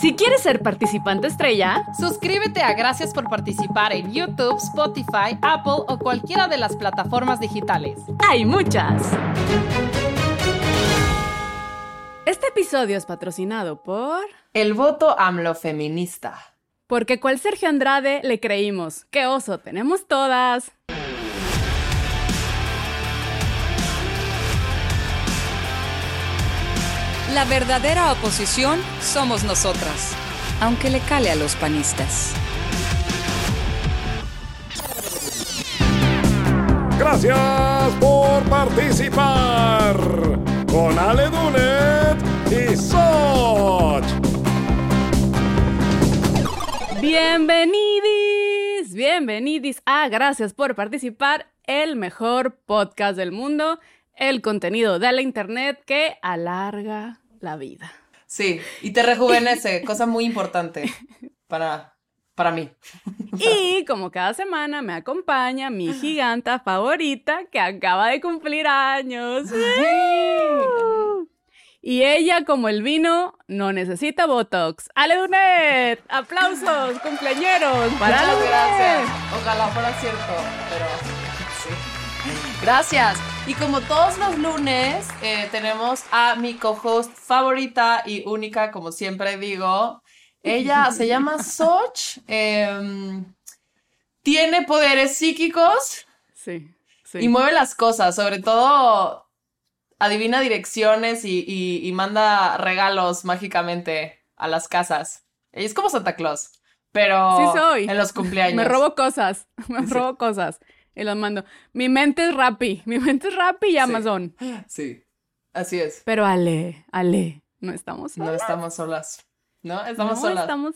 Si quieres ser participante estrella, suscríbete a Gracias por participar en YouTube, Spotify, Apple o cualquiera de las plataformas digitales. Hay muchas. Este episodio es patrocinado por... El voto AMLO feminista. Porque cual Sergio Andrade le creímos. ¡Qué oso! Tenemos todas. La verdadera oposición somos nosotras, aunque le cale a los panistas. Gracias por participar con Ale Dunet y Soch. Bienvenidis, bienvenidis a Gracias por participar, el mejor podcast del mundo, el contenido de la internet que alarga la vida. Sí, y te rejuvenece, cosa muy importante para, para mí. Y como cada semana me acompaña mi giganta favorita que acaba de cumplir años. Y ella, como el vino, no necesita Botox. ¡Ale Dunet! ¡Aplausos, cumpleañeros! Para Muchas gracias. Ojalá fuera cierto, pero sí. Gracias. Y como todos los lunes, eh, tenemos a mi co-host favorita y única, como siempre digo. Ella se llama Soch. em, tiene poderes psíquicos Sí, sí. y mueve las cosas. Sobre todo, adivina direcciones y, y- y manda regalos mágicamente a las casas. Ella es como Santa Claus, pero Sí soy. en los cumpleaños. Me robo cosas, me robo cosas. Y las mando. Mi mente es Rappi, mi mente es Rappi y Amazon. Sí, así es. Pero Ale, Ale, no estamos No solas. estamos solas. No, estamos no solas. estamos.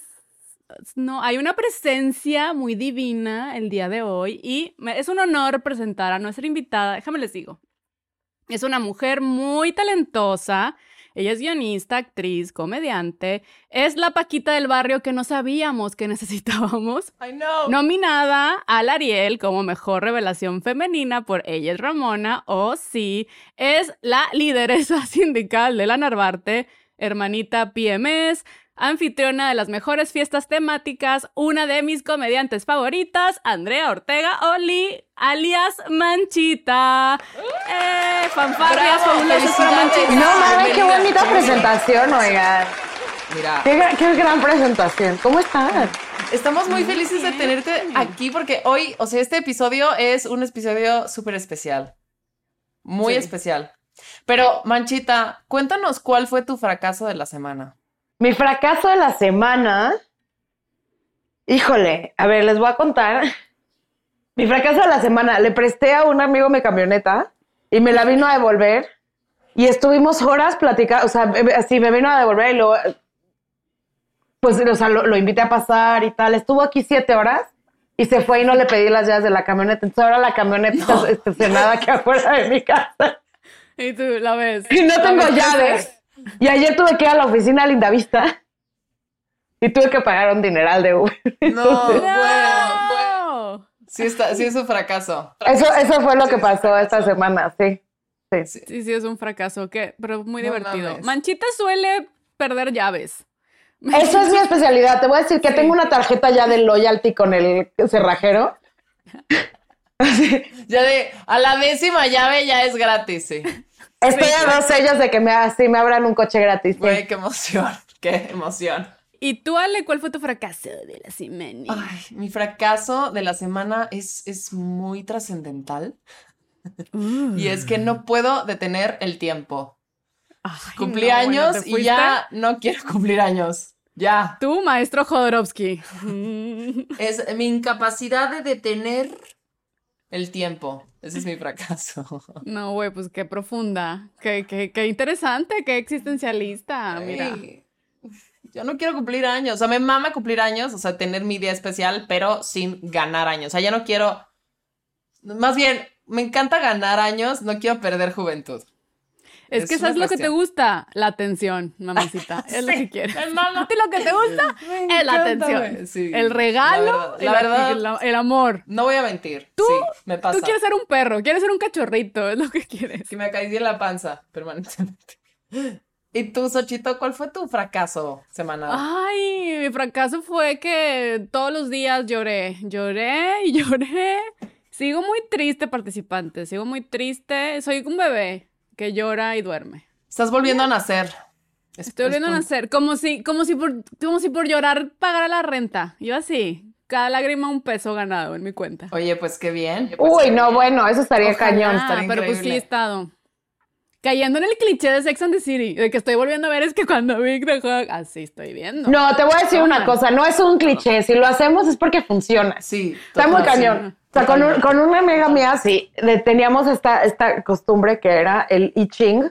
No, hay una presencia muy divina el día de hoy y me- es un honor presentar a nuestra invitada. Déjame les digo. Es una mujer muy talentosa. Ella es guionista, actriz, comediante. Es la Paquita del barrio que no sabíamos que necesitábamos. I know. Nominada al Ariel como mejor revelación femenina por Ella es Ramona, o sí, es la lideresa sindical de la Narvarte, hermanita PMS, anfitriona de las mejores fiestas temáticas, una de mis comediantes favoritas, Andrea Ortega Oli, alias Manchita. ¡Eh! ¡Fanfarrias fabulosas para. Manchita! No mames, qué bonita presentación, oigan. Mira, Qué, gra- qué gran presentación. ¿Cómo están? estamos muy felices de tenerte aquí porque hoy, o sea, este episodio es un episodio súper especial. Muy Sí. especial. Pero, Manchita, cuéntanos cuál fue tu fracaso de la semana. Mi fracaso de la semana. Híjole, a ver, les voy a contar. Mi fracaso de la semana. Le presté a un amigo mi camioneta y me la vino a devolver. Y estuvimos horas platicando, o sea, así me vino a devolver y luego, pues, o sea, lo, lo invité a pasar y tal. Estuvo aquí siete horas y se fue y no le pedí las llaves de la camioneta. Entonces ahora la camioneta está estacionada aquí afuera de mi casa. Y tú la ves. Y no tengo ves llaves. Y ayer tuve que ir a la oficina Lindavista y tuve que pagar un dineral de Uber. No, crecer. bueno, bueno. ¡No! Sí, está, sí es un fracaso. Eso, eso fue lo que pasó esta semana, sí. sí. Sí, sí, es un fracaso, que, pero muy No divertido. mames. Manchita suele perder llaves. Eso es mi especialidad. Te voy a decir que tengo una tarjeta ya de loyalty con el cerrajero. Ya de, a la décima llave ya es gratis, sí. Estoy a dos sellos de que me, así me abran un coche gratis. sí. Qué emoción, qué emoción. ¿Y tú, Ale, cuál fue tu fracaso de la semana? Ay, mi fracaso de la semana es, es muy trascendental y es que no puedo detener el tiempo. Ay, Cumplí no, años ¿te y ya no quiero cumplir años. Ya. Tú, maestro Jodorowsky. Es mi incapacidad de detener el tiempo. Ese es mi fracaso. No, güey, pues qué profunda. Qué, qué, qué interesante, qué existencialista. Mira. Yo no quiero cumplir años. O sea, me mama cumplir años, o sea, tener mi día especial, pero sin ganar años. O sea, ya no quiero. Más bien, me encanta ganar años, no quiero perder juventud. Es, Es que ¿sabes lo que te gusta? La atención, mamacita. Es lo que quieres. ti lo que te gusta es la atención. Sí, el regalo, la verdad, la el amor. No voy a mentir. Tú- sí, me pasa. Tú quieres ser un perro, quieres ser un cachorrito, es lo que quieres. Que me acaricie la panza permanentemente. ¿Y tú, Xochito, cuál fue tu fracaso semanal? Ay, mi fracaso fue que todos los días lloré, lloré y lloré. Sigo muy triste, participante, sigo muy triste. Soy un bebé que llora y duerme. Estás volviendo a nacer. Es- Estoy volviendo a nacer, como si, como si por, como si por llorar pagara la renta. Yo así, cada lágrima un peso ganado en mi cuenta. Oye, pues qué bien. Uy, no, bueno, eso estaría Ojalá. cañón. Ah, estaría pero pues sí he estado. Cayendo en el cliché de Sex and the City, de que estoy volviendo a ver es que cuando Vic dejó, así estoy viendo. No, te voy a decir una Toma. cosa, no es un cliché, si lo hacemos es porque funciona. Sí. Está muy cañón. sí. O sea, con, un- con una amiga mía, sí, le- teníamos esta, esta costumbre que era el I Ching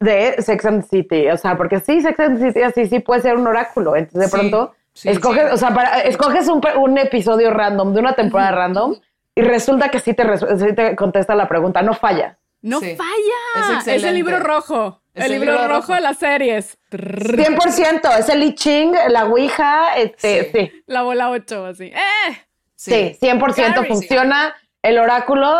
de Sex and the City. O sea, porque sí, Sex and the City así sí puede ser un oráculo. Entonces, de Sí, pronto, sí, escoges, sí. o sea, para- escoges un, un episodio random de una temporada random y resulta que sí te, te contesta la pregunta, no falla. No Sí. falla. Es el libro rojo. Es el, el libro, libro rojo, rojo. de las series. 100%, es el I Ching, la Ouija, este, Sí. sí. La bola 8, así. ¡Eh! Sí, 100% Gary. funciona. El oráculo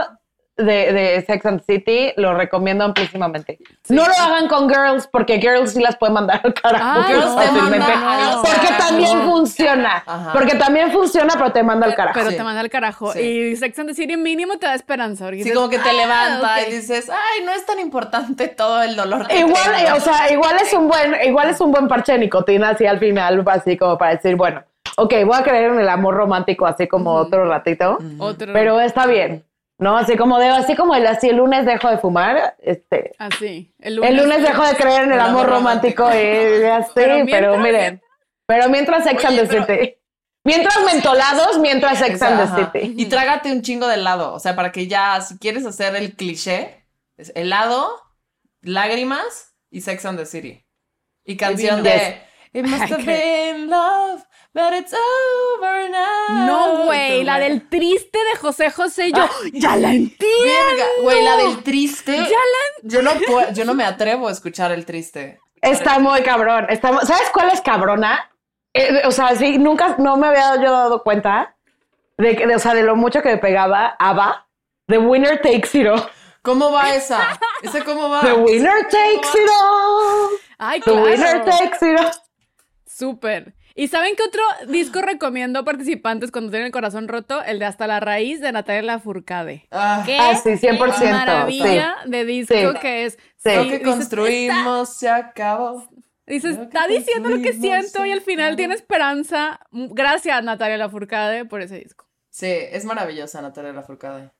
de, de Sex and City lo recomiendo amplísimamente. No lo hagan con girls, porque girls sí las puede mandar al carajo. Ah, Girls no, te manda Porque carajo. también funciona. Ajá. Porque también funciona, pero te manda al carajo. Pero Sí. te manda al carajo. Sí. Y Sex and the City mínimo te da esperanza. porque Sí, dices, como que te "Ah, levanta ok". y dices, ay, no es tan importante todo el dolor. que Igual, tengo". eh, o sea, igual es un buen, igual es un buen parche de nicotina así al final, así como para decir, bueno, ok, voy a creer en el amor romántico así como otro ratito, Otro. pero está bien, ¿no? Así como de, así como el, así el lunes dejo de fumar, este, Así. El el lunes dejo de creer en el amor romántico romántico. y así, Pero miren, pero mientras Sex and the pero- City, mientras mentolados, mientras Sex and the ajá. City. Y trágate un chingo de helado. O sea, para que ya, si quieres hacer el cliché, es helado, lágrimas y Sex and the City. Y canción de It must have been love, but it's over now. No, güey, la del triste de José José. Yo, ya la entiendo. Verga, güey, la del triste. Ya la Yo no puedo, yo no me atrevo a escuchar el triste. Está muy cabrón. Está, ¿Sabes cuál es cabrona? Eh, o sea, sí, nunca, no me había yo dado cuenta de, que- de, o sea, de lo mucho que me pegaba ABBA. The Winner Takes It All. ¿Cómo va esa? ¿Ese cómo va? The Winner Takes It All. Ay, The Winner claro. Takes It All. Súper. ¿Y saben qué otro disco recomiendo a participantes cuando tienen el corazón roto? El de Hasta la Raíz de Natalia Lafourcade. Ah, ¿Qué Ah, sí, 100%. maravilla de disco Sí. que es. Sí. Lo que construimos se acabó. Dices, está diciendo lo que siento y al final tiene esperanza. Gracias, Natalia Lafourcade, por ese disco. Sí, es maravillosa Natalia Lafourcade,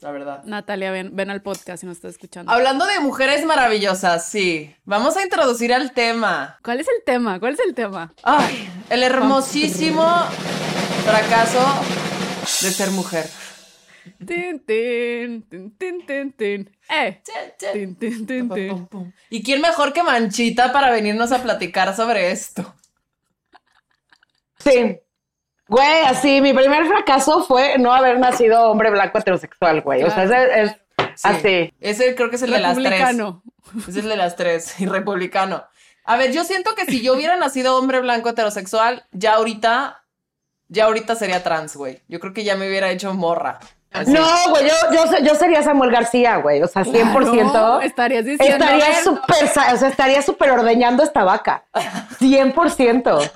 la verdad. Natalia, ven, ven al podcast si nos estás escuchando. Hablando de mujeres maravillosas, sí. Vamos a introducir al tema. ¿Cuál es el tema? ¿Cuál es el tema? Ay, el hermosísimo fracaso de ser mujer. Tin, tin, tin, tin. Eh. ¿Y quién mejor que Manchita para venirnos a platicar sobre esto? Sí. Güey, así, mi primer fracaso fue no haber nacido hombre blanco heterosexual, güey. O sea, ese es, Sí. así. Ese creo que es el de las tres. Republicano. Es el de las tres, y republicano. A ver, yo siento que si yo hubiera nacido hombre blanco heterosexual, ya ahorita, ya ahorita sería trans, güey. Yo creo que ya me hubiera hecho morra. Así. No, güey, yo, yo, yo sería Samuel García, güey. O sea, 100%. Claro, estarías diciendo. Estaría súper, o sea, estaría súper ordeñando esta vaca. 100%.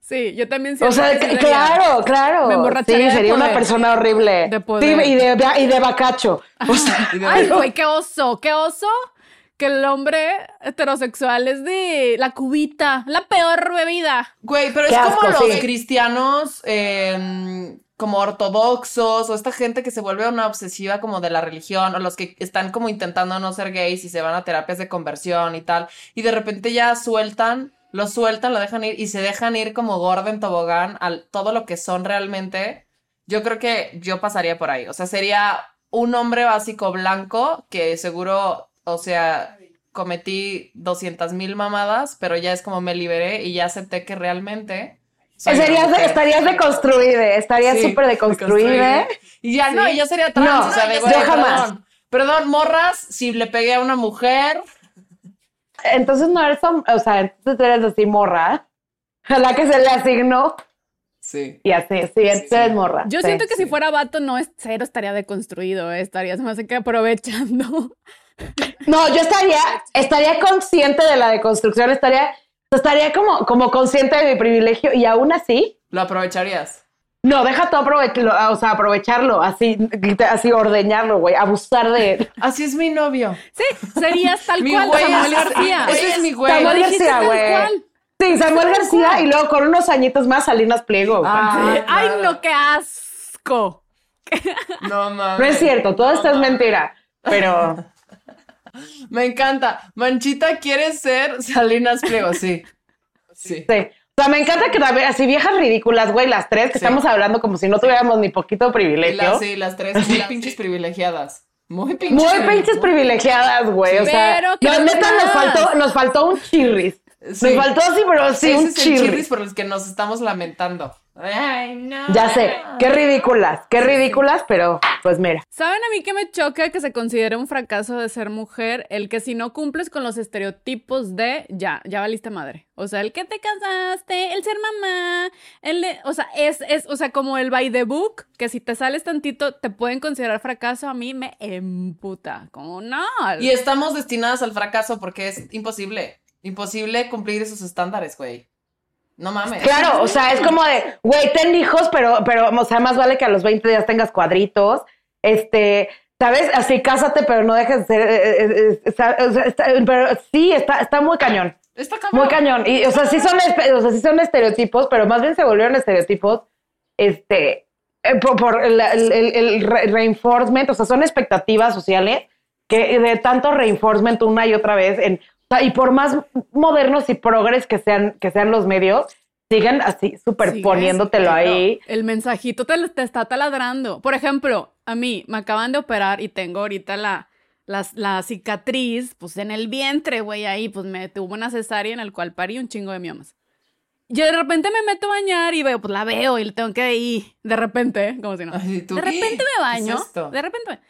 Sí, yo también O siento sea, que sí sería. claro, claro. Me emborracharía Sí, de sería una persona horrible. De poder. Sí, y de, y de bacacho. O sea, Y de- Ay, güey, qué oso, qué oso que el hombre heterosexual es de la cubita, la peor bebida. Güey, pero Qué es como los sí. cristianos eh, como ortodoxos o esta gente que se vuelve una obsesiva como de la religión o los que están como intentando no ser gays y se van a terapias de conversión y tal y de repente ya sueltan, lo sueltan, lo dejan ir y se dejan ir como gorda en tobogán al todo lo que son realmente. Yo creo que yo pasaría por ahí. O sea, sería un hombre básico blanco que seguro, o sea, cometí 200 mil mamadas, pero ya es como me liberé y ya acepté que realmente... serías de- estarías deconstruida, estarías Sí, súper deconstruida. Y ya no, yo sería trans, No, o sea, de yo jamás. Perdón, perdón, morras, si le pegué a una mujer, Entonces no eres, o sea, entonces eres así morra. Ojalá que se le asignó. sí. Y así, sí, entonces eres morra. Yo sí. siento que si fuera vato, no es cero, estaría deconstruido, eh, estaría se me hace que aprovechando No, yo estaría, estaría consciente de la deconstrucción, estaría, estaría como, como consciente de mi privilegio y aún así, ¿Lo aprovecharías? no, deja todo aprovecharlo, o sea, aprovecharlo, así, así ordeñarlo, güey, abusar de él. Así es mi novio. Sí, serías tal Mi cual güey Samuel García. Ese es mi güey. Samuel García, güey. Sí, Samuel García cual. y luego con unos añitos más Salinas Pliego. Ah, Ay, claro. no, qué asco. No mames. no es cierto, todo esto es mentira, pero Me encanta. Manchita quiere ser Salinas Pliego, sí. Sí. sí. O sea, me encanta que también, así viejas ridículas, güey, las tres, que Sí. estamos hablando como si no tuviéramos ni poquito privilegio. las, sí, las tres muy pinches privilegiadas. Muy pinches. Muy privilegiadas. pinches privilegiadas, güey. O sea, Pero no, queremos neta nos faltó, nos faltó un chirris. Sí. Nos faltó sí, pero sí, Ese un es el chirris. chirris por los que nos estamos lamentando. Ay, no. Ya sé, qué ridículas, qué ridículas, pero pues mira. ¿Saben a mí que me choca que se considere un fracaso de ser mujer el que si no cumples con los estereotipos de ya, ya valiste madre? O sea, el que te casaste, el ser mamá, el de- o sea, es, es, o sea, como el by the book, que si te sales tantito te pueden considerar fracaso, a mí me emputa. Como no. Y estamos destinadas al fracaso porque es imposible. Imposible cumplir esos estándares, güey. No mames. Claro, o sea, es como de, güey, ten hijos, pero, pero, o sea, más vale que a los 20 días tengas cuadritos. Este, ¿sabes? Así, cásate, pero no dejes de ser. eh, eh, eh, está- está- pero sí, está, está muy cañón. Está cabrón. Muy cañón. Y, o sea, sí son, o sea, sí son estereotipos, pero más bien se volvieron estereotipos, este, eh, por, por el, el- el- el re- reinforcement, o sea, son expectativas sociales que de tanto reinforcement una y otra vez, en, sea, y por más modernos y progres que sean, que sean los medios, siguen así superponiéndotelo ahí. El mensajito te, te está taladrando. Por ejemplo, a mí me acaban de operar y tengo ahorita la, la, la cicatriz, pues en el vientre, güey, ahí, pues me tuvo una cesárea en el cual parí un chingo de miomas. Yo de repente me meto a bañar y veo, pues la veo y le tengo que ir, de repente, como si no. Ay, ¿tú de qué? repente me ¿Qué baño, es esto? de repente me...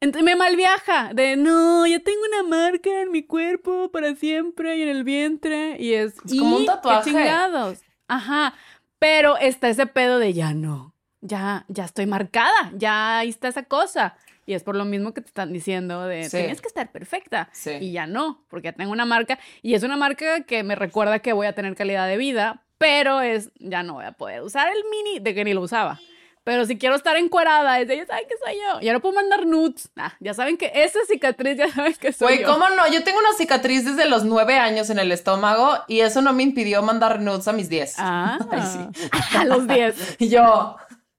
Entonces me malviaja de no, ya tengo una marca en mi cuerpo para siempre y en el vientre y es, Es como un "¿Y? tatuaje". ¿Qué chingados? Ajá, pero está ese pedo de ya no, ya, ya estoy marcada, ya ahí está esa cosa. Y es por lo mismo que te están diciendo de Sí. tienes que estar perfecta. Sí. Y ya no, porque ya tengo una marca y es una marca que me recuerda que voy a tener calidad de vida, pero es, ya no voy a poder usar el mini de que ni lo usaba. Pero si quiero estar encuerada, es de, ya saben que soy yo. Ya no puedo mandar nudes. Ah, ya saben que esa cicatriz, ya saben que soy Güey, yo. ¿cómo no? Yo tengo una cicatriz desde los nueve años en el estómago y eso no me impidió mandar nudes a mis diez. Ah, Ay, sí. a los 10. Y yo,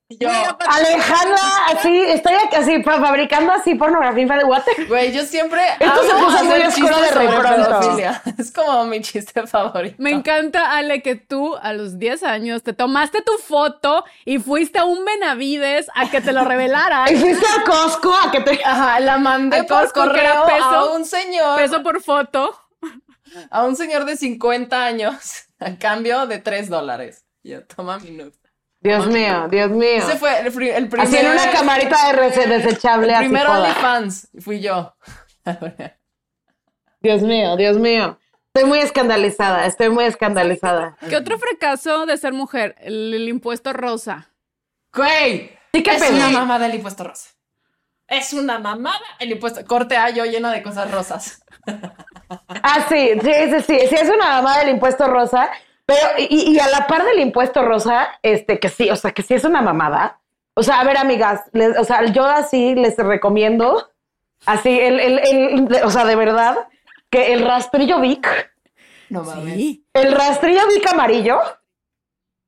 yo, Alejandra, así, estoy así fa- fabricando así pornografía infantil. What güey, yo siempre Esto se puso muy chistes de. Es como mi chiste favorito. Me encanta, Ale, que tú a los 10 años te tomaste tu foto y fuiste a un Benavides a que te lo revelaran. Y fuiste a Costco a que te... Ajá, la mandé por Costco, que era correo peso- a un señor, Peso por foto. a un señor de 50 años a cambio de 3 dólares. Yo, toma mi nude. Dios mío, Dios mío. Ese fue el, el primer... Así en una camarita de desechable el así primer joda. OnlyFans fui yo. Dios mío, Dios mío. Estoy muy escandalizada, estoy muy escandalizada. ¿Qué otro fracaso de ser mujer? El, el impuesto rosa. Güey, Sí, qué es una mamada el impuesto rosa. Es una mamada el impuesto. Corte A yo llena de cosas rosas. Ah, sí, sí, sí, sí, sí, es una mamada del impuesto rosa, pero y, y a la par del impuesto rosa, este, que sí, o sea, que sí es una mamada. O sea, a ver, amigas, les- o sea, yo así les recomiendo, así, el, el, el- de- o sea, de verdad, que el rastrillo Vic, No mames. Sí. el rastrillo Vic amarillo,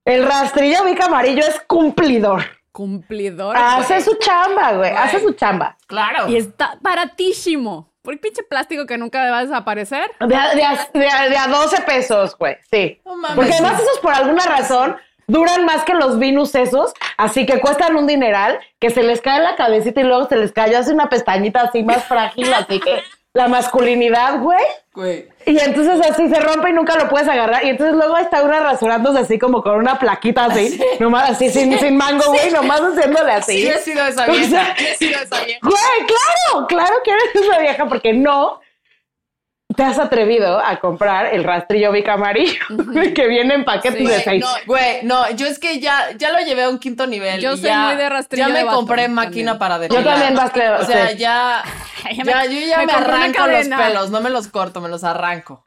el rastrillo Vic amarillo es cumplidor. Cumplidor. Hace güey. su chamba, güey, Güey. hace su chamba. Claro. Y está baratísimo. Por el pinche plástico que nunca va a desaparecer. De a, de a- de a- de a 12 pesos, güey, sí. No mames. Porque además esos por alguna razón duran más que los Venus esos, así que cuestan un dineral, que se les cae la cabecita y luego se les cae, hace una pestañita así más frágil, así que la masculinidad, güey. Güey. Y entonces así se rompe y nunca lo puedes agarrar. Y entonces luego está una rasurándose así como con una plaquita así, nomás así sin, sin mango, güey, nomás haciéndole así. Sí he sido esa O vieja. sea, Sí he sido esa vieja. Güey, claro, claro que eres esa vieja, porque no. Te has atrevido a comprar el rastrillo Vic amarillo que viene en paquetes de seis. no, güey, no, yo es que ya, ya lo llevé a un quinto nivel. Yo soy ya, muy de rastrillo Ya me de compré también. máquina para Yo depilar. también rastreo. O sea, sí. ya, Ya ya, me- yo ya me arranco los pelos, no me los corto, me los arranco.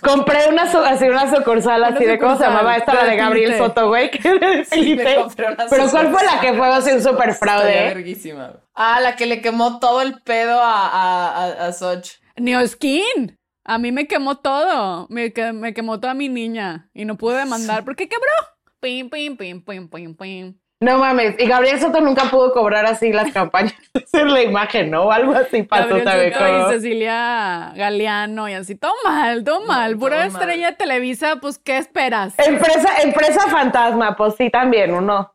Compré una, su- así, una sucursal así de cómo se llamaba esta, la de Gabriel. Soto, güey. que deslite. me compré una Pero ¿cuál fue la que fue así un super fraude? verguísima. Ah, la que le quemó todo el pedo a, a, a, a Soch. Neoskin. A mí me quemó todo. Me, que- me quemó toda mi niña. Y no pude demandar porque quebró. Pim, pim, pim, pim, pim, pim. No mames. Y Gabriel Soto nunca pudo cobrar así las campañas. Hacer la imagen, ¿no? O algo así pasó. Soto y Cecilia Galeano y así. Todo mal, todo mal. Pura todo estrella de Televisa, pues, ¿qué esperas? Empresa, empresa fantasma, pues sí, también, uno.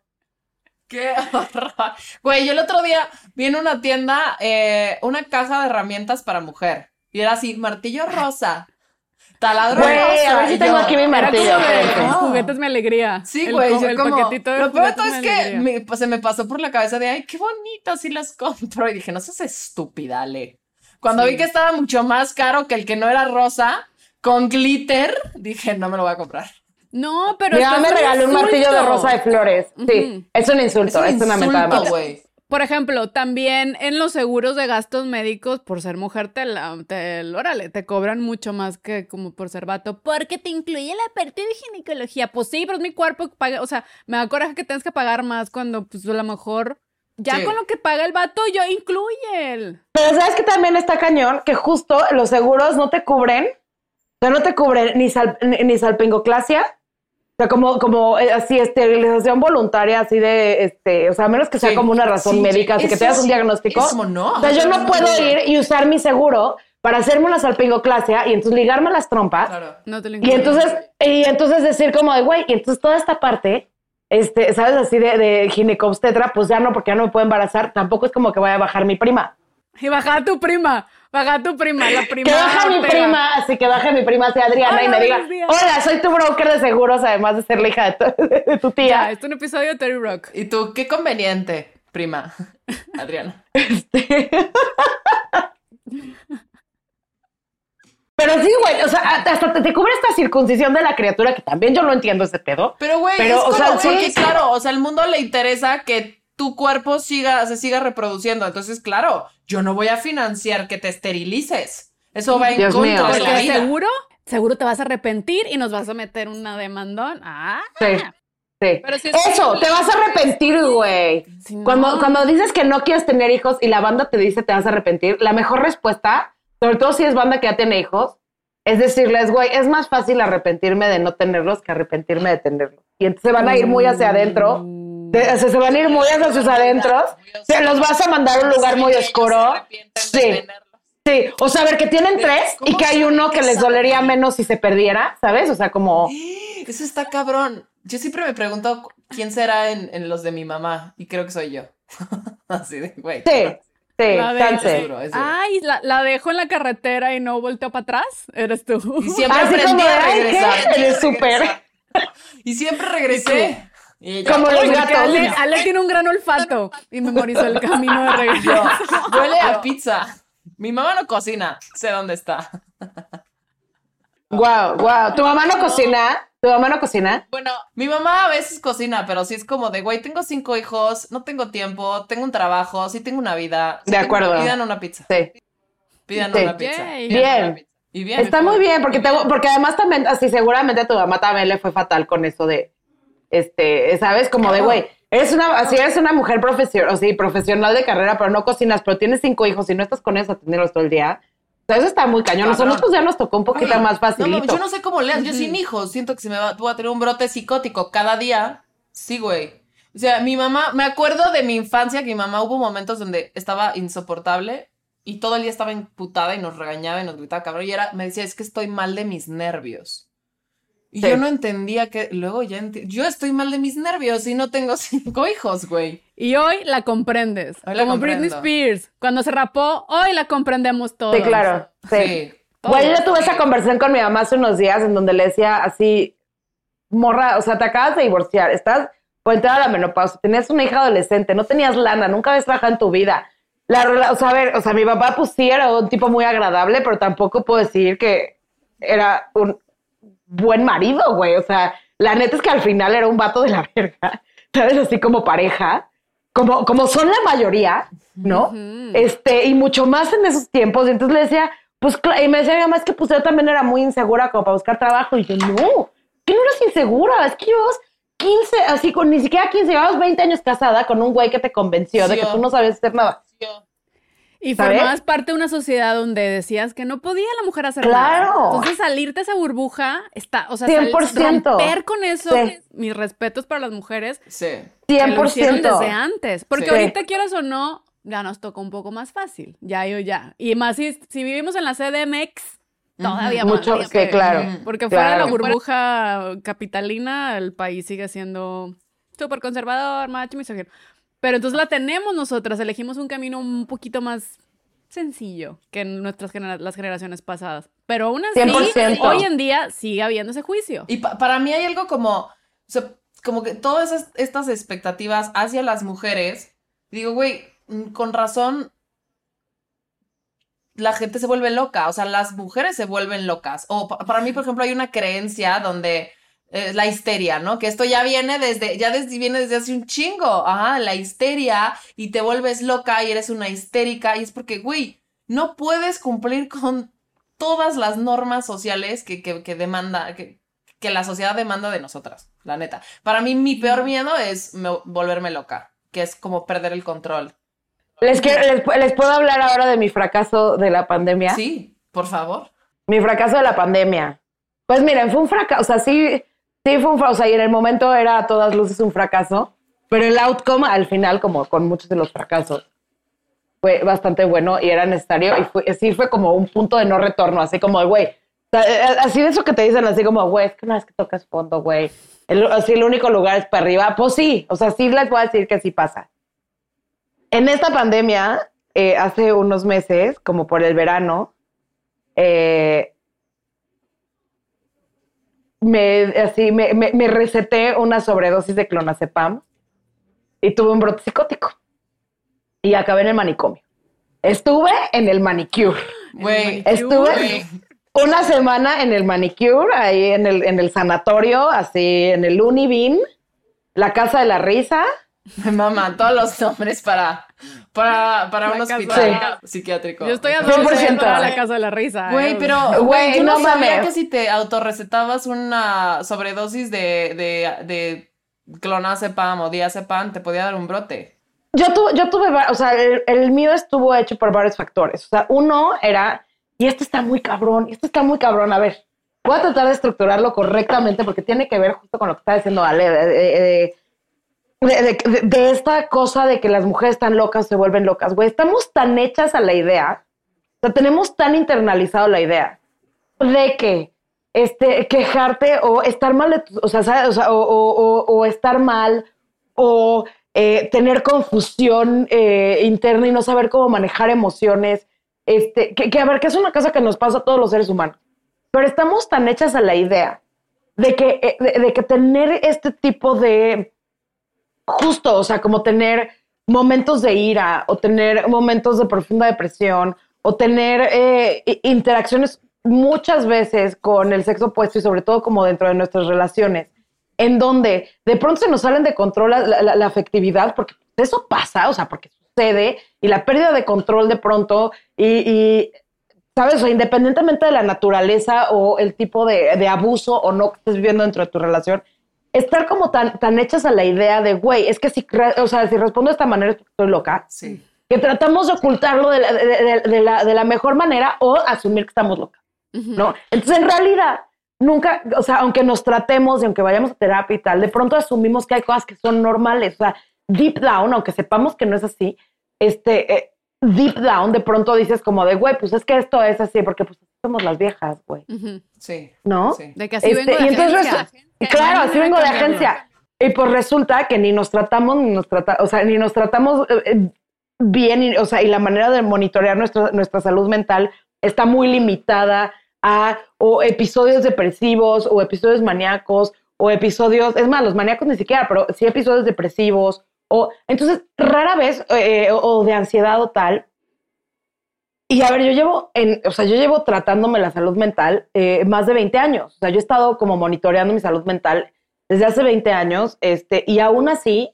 Qué horror. Güey, yo el otro día vi en una tienda eh, una caja de herramientas para mujer. Y era así, martillo rosa, taladro Güey, rosa. a ver si y tengo yo, aquí mi como martillo. de espérense. juguetes mi alegría. Sí, El güey, yo el como... paquetito de Lo peor de todo es que me- pues, se me pasó por la cabeza de, ay, qué bonito, si las compro. Y dije, no seas estúpida, Ale. Cuando vi que estaba mucho más caro que el que no era rosa, con glitter, dije, no me lo voy a comprar. No, pero Mi mamá me regaló un martillo de rosa de flores. Sí, es un insulto, es, un una mentada de madre. güey. Por ejemplo, también en los seguros de gastos médicos, por ser mujer, te, la, te, órale, te cobran mucho más que como por ser vato, porque te incluye la parte de ginecología. Pues sí, pero es mi cuerpo, que paga, o sea, me da coraje que tengas que pagar más cuando, pues, a lo mejor, ya Sí. con lo que paga el vato, yo incluye él. Pero sabes que también está cañón que justo los seguros no te cubren, o sea, no te cubren ni, sal, ni, ni salpingoclasia, o sea, como, como eh, así esterilización voluntaria, así de, este, o sea, a menos que sea Sí. como una razón Sí, médica, así que te das un diagnóstico. eso no. O sea, yo no puedo ir y usar mi seguro para hacerme una salpingoclasia y entonces ligarme las trompas. Claro. No te lo Y entonces, y entonces decir como de, güey, y entonces toda esta parte, este, ¿sabes? Así de, de ginecobstetra, pues ya no, porque ya no me puedo embarazar, tampoco es como que vaya a bajar mi prima. Y baja tu prima, baja tu prima, la prima. Que baja mi prima, así que baja mi prima, sea Adriana, Hola, y me diga, días. hola, soy tu broker de seguros, además de ser la hija de tu, de tu tía. es un episodio de Terry Rock. Y tú, qué conveniente, prima. Adriana. Pero sí, güey, o sea, hasta te, te cubre esta circuncisión de la criatura, que también yo no entiendo ese pedo. Pero, güey, Pero, es o como, sea, sí. porque, claro, o sea, al mundo le interesa que tu cuerpo siga, se siga reproduciendo. Entonces, claro, yo no voy a financiar que te esterilices. Eso va en contra mío. de la vida. seguro, seguro te vas a arrepentir y nos vas a meter una demandón. Ah, Sí, sí. Pero si es Eso, te vas a arrepentir, güey. si no. Cuando, cuando dices que no quieres tener hijos y la banda te dice te vas a arrepentir, la mejor respuesta, sobre todo si es banda que ya tiene hijos, es decirles, güey, es más fácil arrepentirme de no tenerlos que arrepentirme de tenerlos. Y entonces se van a ir muy hacia adentro, de- o sea, se van a ir muy hacia sus adentros, se los vas a mandar a un lugar muy oscuro. Sí. Sí, o sea, a ver que tienen tres y que hay uno que les dolería menos si se perdiera, ¿sabes? O sea, como... Eso está cabrón. Yo siempre me pregunto quién será en, en los de mi mamá. Y creo que soy yo. Así de, güey. Sí, sí, La de- Es chance. duro, es duro. Ay, la, la dejo en la carretera y no volteo para atrás. Eres tú. Y siempre Así aprendí como a regresar. Y siempre regresé. Ella, Como los gatos. Ale, Ale tiene un gran olfato y memorizó el camino de regreso. huele a pizza. Mi mamá no cocina. Sé dónde está. Guau, guau. ¿Tu mamá no cocina? ¿Tu mamá no cocina? Bueno, mi mamá a veces cocina, pero sí es como de, güey, tengo cinco hijos, no tengo tiempo, tengo un trabajo, sí tengo una vida. Sí De tengo- acuerdo. Pidan una pizza. Sí. Pidan Sí. una pizza. Pidan Bien. una pizza. Y bien. Está muy bien, porque, te- porque además también, así seguramente a tu mamá también le fue fatal con eso de, este, ¿sabes? Como de, güey, eres una, así eres una mujer profesional, o sí, profesional de carrera, pero no cocinas, pero tienes cinco hijos y no estás con ellos atendiéndolos todo el día. O sea, eso está muy cañón. Nosotros ya nos tocó un poquito más No, facilito. no, yo no sé cómo leas. Yo sin hijos siento que se me va, voy a tener un brote psicótico cada día. Sí, güey. O sea, mi mamá, me acuerdo de mi infancia que mi mamá hubo momentos donde estaba insoportable y todo el día estaba imputada y nos regañaba y nos gritaba cabrón. Y era, me decía, es que estoy mal de mis nervios. Y Sí. yo no entendía que, luego ya enti- yo estoy mal de mis nervios y no tengo cinco hijos, güey. Y hoy la comprendes. Hoy la Como Britney. Spears. Cuando se rapó, hoy la comprendemos todos. Sí, claro. Sí. Sí. Güey, yo tuve esa conversación con mi mamá hace unos días en donde le decía así, morra, o sea, te acabas de divorciar, estás por entrar a la menopausia, tenías una hija adolescente, no tenías lana, nunca habías trabajado en tu vida. la o sea, a ver, o sea, mi papá pues sí era un tipo muy agradable, pero tampoco puedo decir que era un buen marido, güey. O sea, la neta es que al final era un vato de la verga, ¿sabes? Así como pareja, como, como son la mayoría, ¿no? Este, y mucho más en esos tiempos. Y entonces le decía, pues, y me decía es que pues yo también era muy insegura como para buscar trabajo. Y yo, no, que no eres insegura, es que llevas 15, así con ni siquiera 15, llevabas 20 años casada con un güey que te convenció de que tú no sabías hacer nada. Y ¿Sabes? formabas parte de una sociedad donde decías que no podía la mujer hacer Claro. nada. Entonces salirte de esa burbuja está, o sea, sal- 100%. romper con eso, Sí. mis respetos para las mujeres Sí. que lo hicieron 100%. desde antes. Porque Sí. ahorita quieras o no, ya nos toca un poco más fácil. Ya yo ya. Y más si, si vivimos en la CDMX, todavía más. Mucho, que claro. Porque fuera de la Claro. burbuja capitalina, el país sigue siendo súper conservador, macho, misógino. Pero entonces la tenemos nosotras, elegimos un camino un poquito más sencillo que en nuestras genera- las generaciones pasadas. Pero aún así, 100%. hoy en día sigue habiendo ese juicio. Y pa- para mí hay algo como, o sea, como que todas esas- estas expectativas hacia las mujeres, digo, güey, mm, con razón la gente se vuelve loca, o sea, las mujeres se vuelven locas. O pa- para mí, por ejemplo, hay una creencia donde eh, la histeria, ¿no? Que esto ya viene desde, ya desde, viene desde hace un chingo, ajá, la histeria y te vuelves loca y eres una histérica y es porque, güey, no puedes cumplir con todas las normas sociales que, que, que demanda, que, que la sociedad demanda de nosotras, la neta. Para mí, mi peor miedo es me- volverme loca, que es como perder el control. Les, quiero- les, les puedo hablar ahora de mi fracaso de la pandemia. Sí, por favor. Mi fracaso de la pandemia. Pues miren, fue un fracaso, o sea, sí, sí fue un fracaso, y en el momento era a todas luces un fracaso, pero el outcome al final, como con muchos de los fracasos, fue bastante bueno y era necesario y fue, sí fue como un punto de no retorno, así como, güey, sea, eh, así de eso que te dicen, así como, güey, es que una vez que tocas fondo, güey, así el único lugar es para arriba, pues sí, o sea, sí les voy a decir que sí pasa. En esta pandemia, eh, hace unos meses, como por el verano, eh, me, así, me, me, me receté una sobredosis de clonazepam y tuve un brote psicótico. Y acabé en el manicomio. Estuve en el manicure. Estuve una semana en el manicure, ahí en el, en el sanatorio, así en el Univin, la casa de la risa. Me maman todos los nombres para, para, para La un casa hospital psiquiátrico. Yo estoy a 100%. dos de entrar a la casa de la risa. Güey, ¿eh? pero Güey, güey, yo no, no sabía mames. que si te autorrecetabas una sobredosis de, de, de clonazepam o diazepam te podía dar un brote. Yo tuve, yo tuve, o sea, el, el mío estuvo hecho por varios factores. O sea, uno era, y esto está muy cabrón, y esto está muy cabrón. A ver, voy a tratar de estructurarlo correctamente porque tiene que ver justo con lo que está diciendo Ale, de, de- de- de- esta cosa de que las mujeres están locas, se vuelven locas. Güey, estamos tan hechas a la idea, o sea, tenemos tan internalizado la idea de que este, quejarte o estar mal, de o sea. O, o, o- estar mal o eh, tener confusión eh, interna y no saber cómo manejar emociones, este, que, a ver, que es una cosa que nos pasa a todos los seres humanos, pero estamos tan hechas a la idea de que, eh, de que tener este tipo de, justo, o sea, como tener momentos de ira o tener momentos de profunda depresión o tener eh, interacciones muchas veces con el sexo opuesto y sobre todo como dentro de nuestras relaciones, en donde de pronto se nos salen de control la, afectividad, porque eso pasa, o sea, porque sucede y la pérdida de control de pronto y, y, ¿sabes? O sea, independientemente de la naturaleza o el tipo de, de abuso o no que estés viviendo dentro de tu relación, estar como tan, tan hechas a la idea de, güey, es que si, o sea, si respondo de esta manera estoy loca, Sí. que tratamos de ocultarlo de la, de- de- de la, de la mejor manera o asumir que estamos locas, ¿no? Entonces, en realidad, nunca, o sea, aunque nos tratemos y aunque vayamos a terapia y tal, de pronto asumimos que hay cosas que son normales, o sea, deep down, aunque sepamos que no es así, este, eh, deep down, de pronto dices como de, güey, pues es que esto es así, porque pues somos las viejas, güey, Ujú. Sí. ¿no? Sí. De que así Este, vengo de y entonces agencia. claro, así vengo de agencia. Y pues resulta que ni nos tratamos, ni nos trata, o sea, ni nos tratamos eh, eh, bien, y, o sea, y la manera de monitorear nuestra, nuestra salud mental está muy limitada a o episodios depresivos o episodios maníacos o episodios, es más, los maníacos ni siquiera, pero sí episodios depresivos O, entonces, rara vez, eh, o- o de ansiedad o tal. Y a ver, yo llevo, en, o sea, yo llevo tratándome la salud mental eh, más de 20 años. O sea, yo he estado como monitoreando mi salud mental desde hace 20 años, este, y aún así,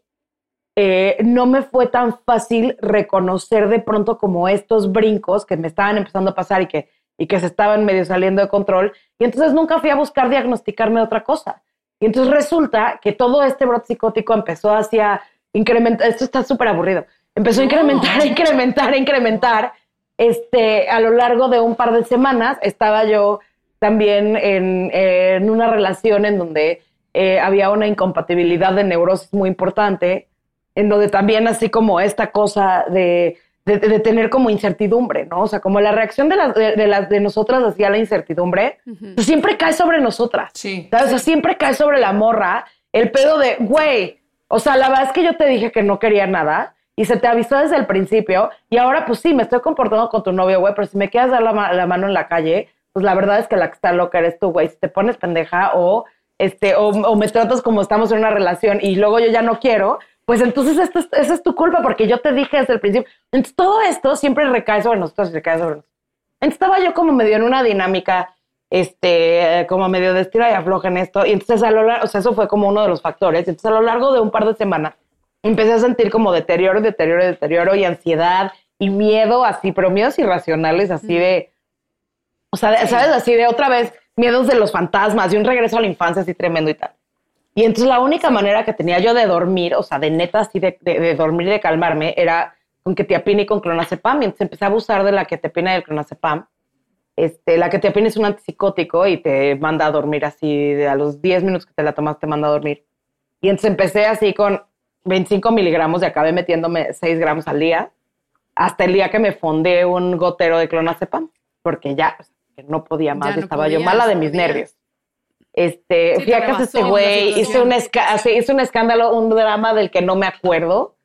eh, no me fue tan fácil reconocer de pronto como estos brincos que me estaban empezando a pasar y que, y que se estaban medio saliendo de control. Y entonces nunca fui a buscar diagnosticarme otra cosa. Y entonces resulta que todo este brote psicótico empezó hacia incrementar, esto está súper aburrido, empezó a incrementar, a incrementar, a incrementar. Este, a lo largo de un par de semanas estaba yo también en, en una relación en donde eh, había una incompatibilidad de neurosis muy importante, en donde también así como esta cosa de, de, de tener como incertidumbre, ¿no? O sea, como la reacción de, las, de, de las de nosotras hacia la incertidumbre, pues siempre cae sobre nosotras. Sí. ¿Sabes? O sea, siempre cae sobre la morra el pedo de, güey, o sea, la verdad es que yo te dije que no quería nada y se te avisó desde el principio y ahora pues sí, me estoy comportando con tu novio, güey, pero si me quieres dar la, la mano en la calle, pues la verdad es que la que está loca eres tú, güey. Si te pones pendeja o, este, o, o me tratas como estamos en una relación y luego yo ya no quiero, pues entonces esto es- esa es tu culpa porque yo te dije desde el principio. Entonces todo esto siempre recae sobre nosotros recae sobre nosotros. Entonces estaba yo como medio en una dinámica, este, como medio de estira y afloja en esto. Y entonces a lo largo, o sea, eso fue como uno de los factores. Entonces a lo largo de un par de semanas empecé a sentir como deterioro, deterioro, deterioro y ansiedad y miedo así, pero miedos irracionales así de, o sea, ¿sabes? Así de otra vez, miedos de los fantasmas y un regreso a la infancia así tremendo y tal. Y entonces la única manera que tenía yo de dormir, o sea, de neta así de, de- de dormir y de calmarme, era con ketiapina y con clonazepam. Y entonces empecé a abusar de la ketiapina y el clonazepam. Este, la ketiapina es un antipsicótico y te manda a dormir así, de a los 10 minutos que te la tomas te manda a dormir. Y entonces empecé así con 25 miligramos y acabé metiéndome 6 gramos al día, hasta el día que me fondé un gotero de clonazepam, porque ya o sea, que no podía más, Ya no estaba yo mala de mis nervios. Este, Sí, fui a casa este güey, hice un, así, hice un escándalo, un drama del que no me acuerdo.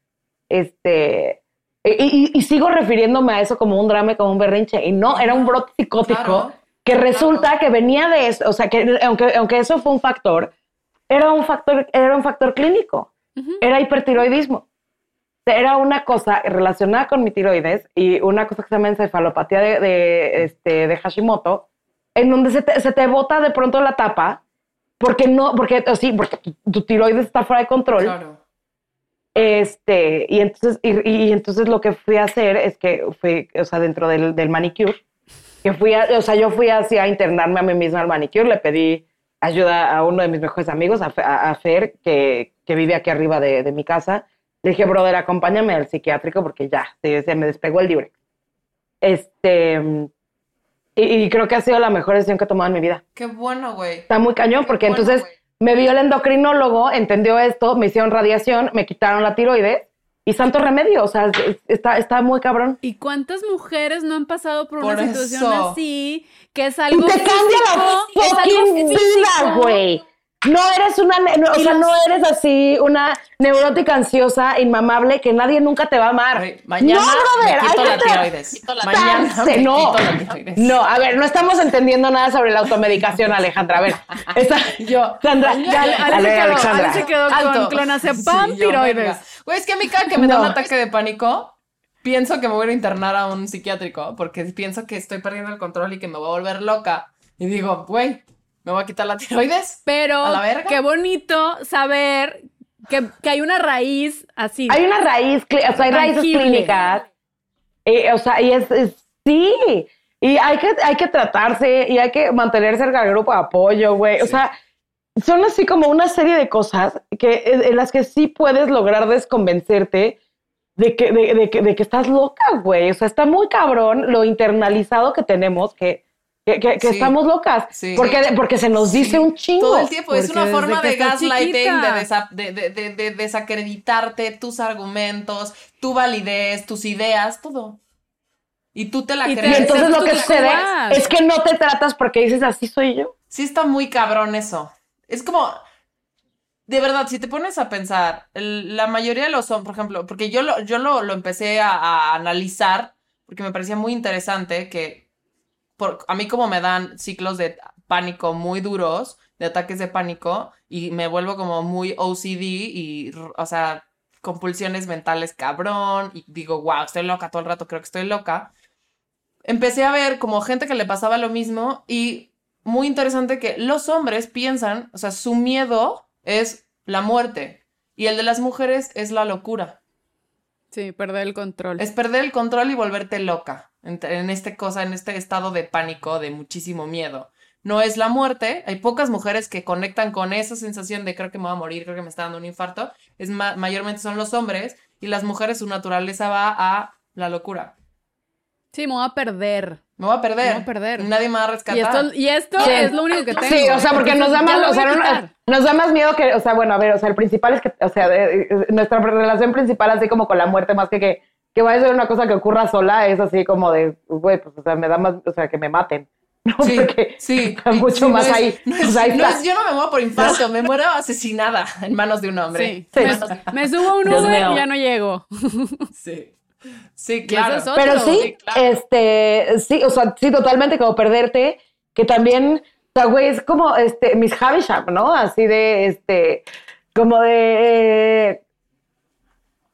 Este, y, y- y sigo refiriéndome a eso como un drama, como un berrinche. Y no, era un brote psicótico Claro. que resulta que venía de eso, o sea, que aunque, aunque eso fue un factor, era un factor, era un factor clínico, era hipertiroidismo. Era una cosa relacionada con mi tiroides y una cosa que se llama encefalopatía de, de, este, de Hashimoto, en donde se te, se te bota de pronto la tapa, porque no, porque, o sí, porque tu, tu tiroides está fuera de control. Claro. Este, y entonces, y, y entonces lo que fui a hacer es que fui, o sea, dentro del, del manicure, que fui a, o sea, yo fui así a internarme a mí misma al manicure, le pedí ayuda a uno de mis mejores amigos, a, a- a Fer, que, que vive aquí arriba de, de mi casa. Le dije, brother, acompáñame al psiquiátrico porque ya, se, se me despegó el libre. Este, y, y creo que ha sido la mejor decisión que he tomado en mi vida. Qué bueno, güey. Está muy cañón porque bueno, entonces güey. me vio el endocrinólogo, entendió esto, me hicieron radiación, me quitaron la tiroides y santo remedio, o sea, es- está, está muy cabrón. ¿Y cuántas mujeres no han pasado por, Por una situación eso. así? Que es Y algo te cambia la es algo fucking físico. vida, güey. No eres una, no, o sea, no eres así una neurótica ansiosa, inmamable, que nadie nunca te va a amar. Mañana no, brother, me quito la tiroides. Mañana tratarse, me no. quito la tiroides. No, a ver, no estamos entendiendo nada sobre la automedicación, Alejandra. A ver, esa, Yo. Sandra, Ya, Ale, Ale- se quedó, Alto. con clonazepam, Sí, tiroides. Güey, es que a mí cada que me da un ataque de pánico, pienso que me voy a internar a un psiquiátrico porque pienso que estoy perdiendo el control y que me voy a volver loca. Y digo, güey, me voy a quitar la tiroides. Pero ¿A la verga? qué bonito saber que, que hay una raíz así. Hay una raíz, o sea, hay raíces Tangible. clínicas. Eh, o sea, y es, es- sí. Y hay que, hay que tratarse y hay que mantener cerca del grupo de apoyo, güey. O sea, son así como una serie de cosas que, en las que sí puedes lograr desconvencerte de que, de, de que, de que estás loca, güey. O sea, está muy cabrón lo internalizado que tenemos que, que, que- que Sí. estamos locas. Sí. Porque, porque se nos dice un chingo. Todo el tiempo. Es una forma de gaslighting, de, desa- de, de- de- de desacreditarte tus argumentos, tu validez, tus ideas, todo. Y tú te la Y te- Y crees. entonces lo que sucede es que no te tratas porque dices así soy yo. Sí está muy cabrón eso. Es como, de verdad, si te pones a pensar, el- la mayoría de los hombres, por ejemplo, porque yo lo, yo lo, lo empecé a, a analizar, porque me parecía muy interesante que por, a mí como me dan ciclos de pánico muy duros, de ataques de pánico, y me vuelvo como muy OCD y, o sea, compulsiones mentales cabrón y digo, wow, estoy loca todo el rato, creo que estoy loca. Empecé a ver como gente que le pasaba lo mismo y muy interesante que los hombres piensan, o sea, su miedo es la muerte y el de las mujeres es la locura. Sí, perder el control. Es perder el control y volverte loca en, en este cosa, en este estado de pánico, de muchísimo miedo. No es la muerte. Hay pocas mujeres que conectan con esa sensación de creo que me voy a morir, creo que me está dando un infarto. Es ma- mayormente son los hombres y las mujeres su naturaleza va a la locura. Sí, me voy a perder. Me voy a perder. Me voy a perder. Nadie me va a Y rescatar. esto, y esto Sí. es lo único que tengo. Sí, o sea, porque nos da más, o sea, no- nos da más miedo que, o sea, bueno, a ver, o sea, el principal es que, o sea, de- de- nuestra relación principal, así como con la muerte, más que que, que vaya a ser una cosa que ocurra sola, es así como de, güey, pues, o sea, me da más, o sea, que me maten. ¿no? Sí, Porque sí. está mucho Sí, no más es- ahí. No O es, sea, ahí no está. es- yo no me muero por infarto, me muero asesinada en manos de un hombre. Sí. Sí. Me, me subo a un Uber y ya no llego. Sí. Sí, claro. es. Pero sí, Sí, claro. este, sí, o sea, sí, totalmente como perderte, que también, o sea, güey, es como, este, Miss Havisham, ¿no? Así de, este, como de, eh,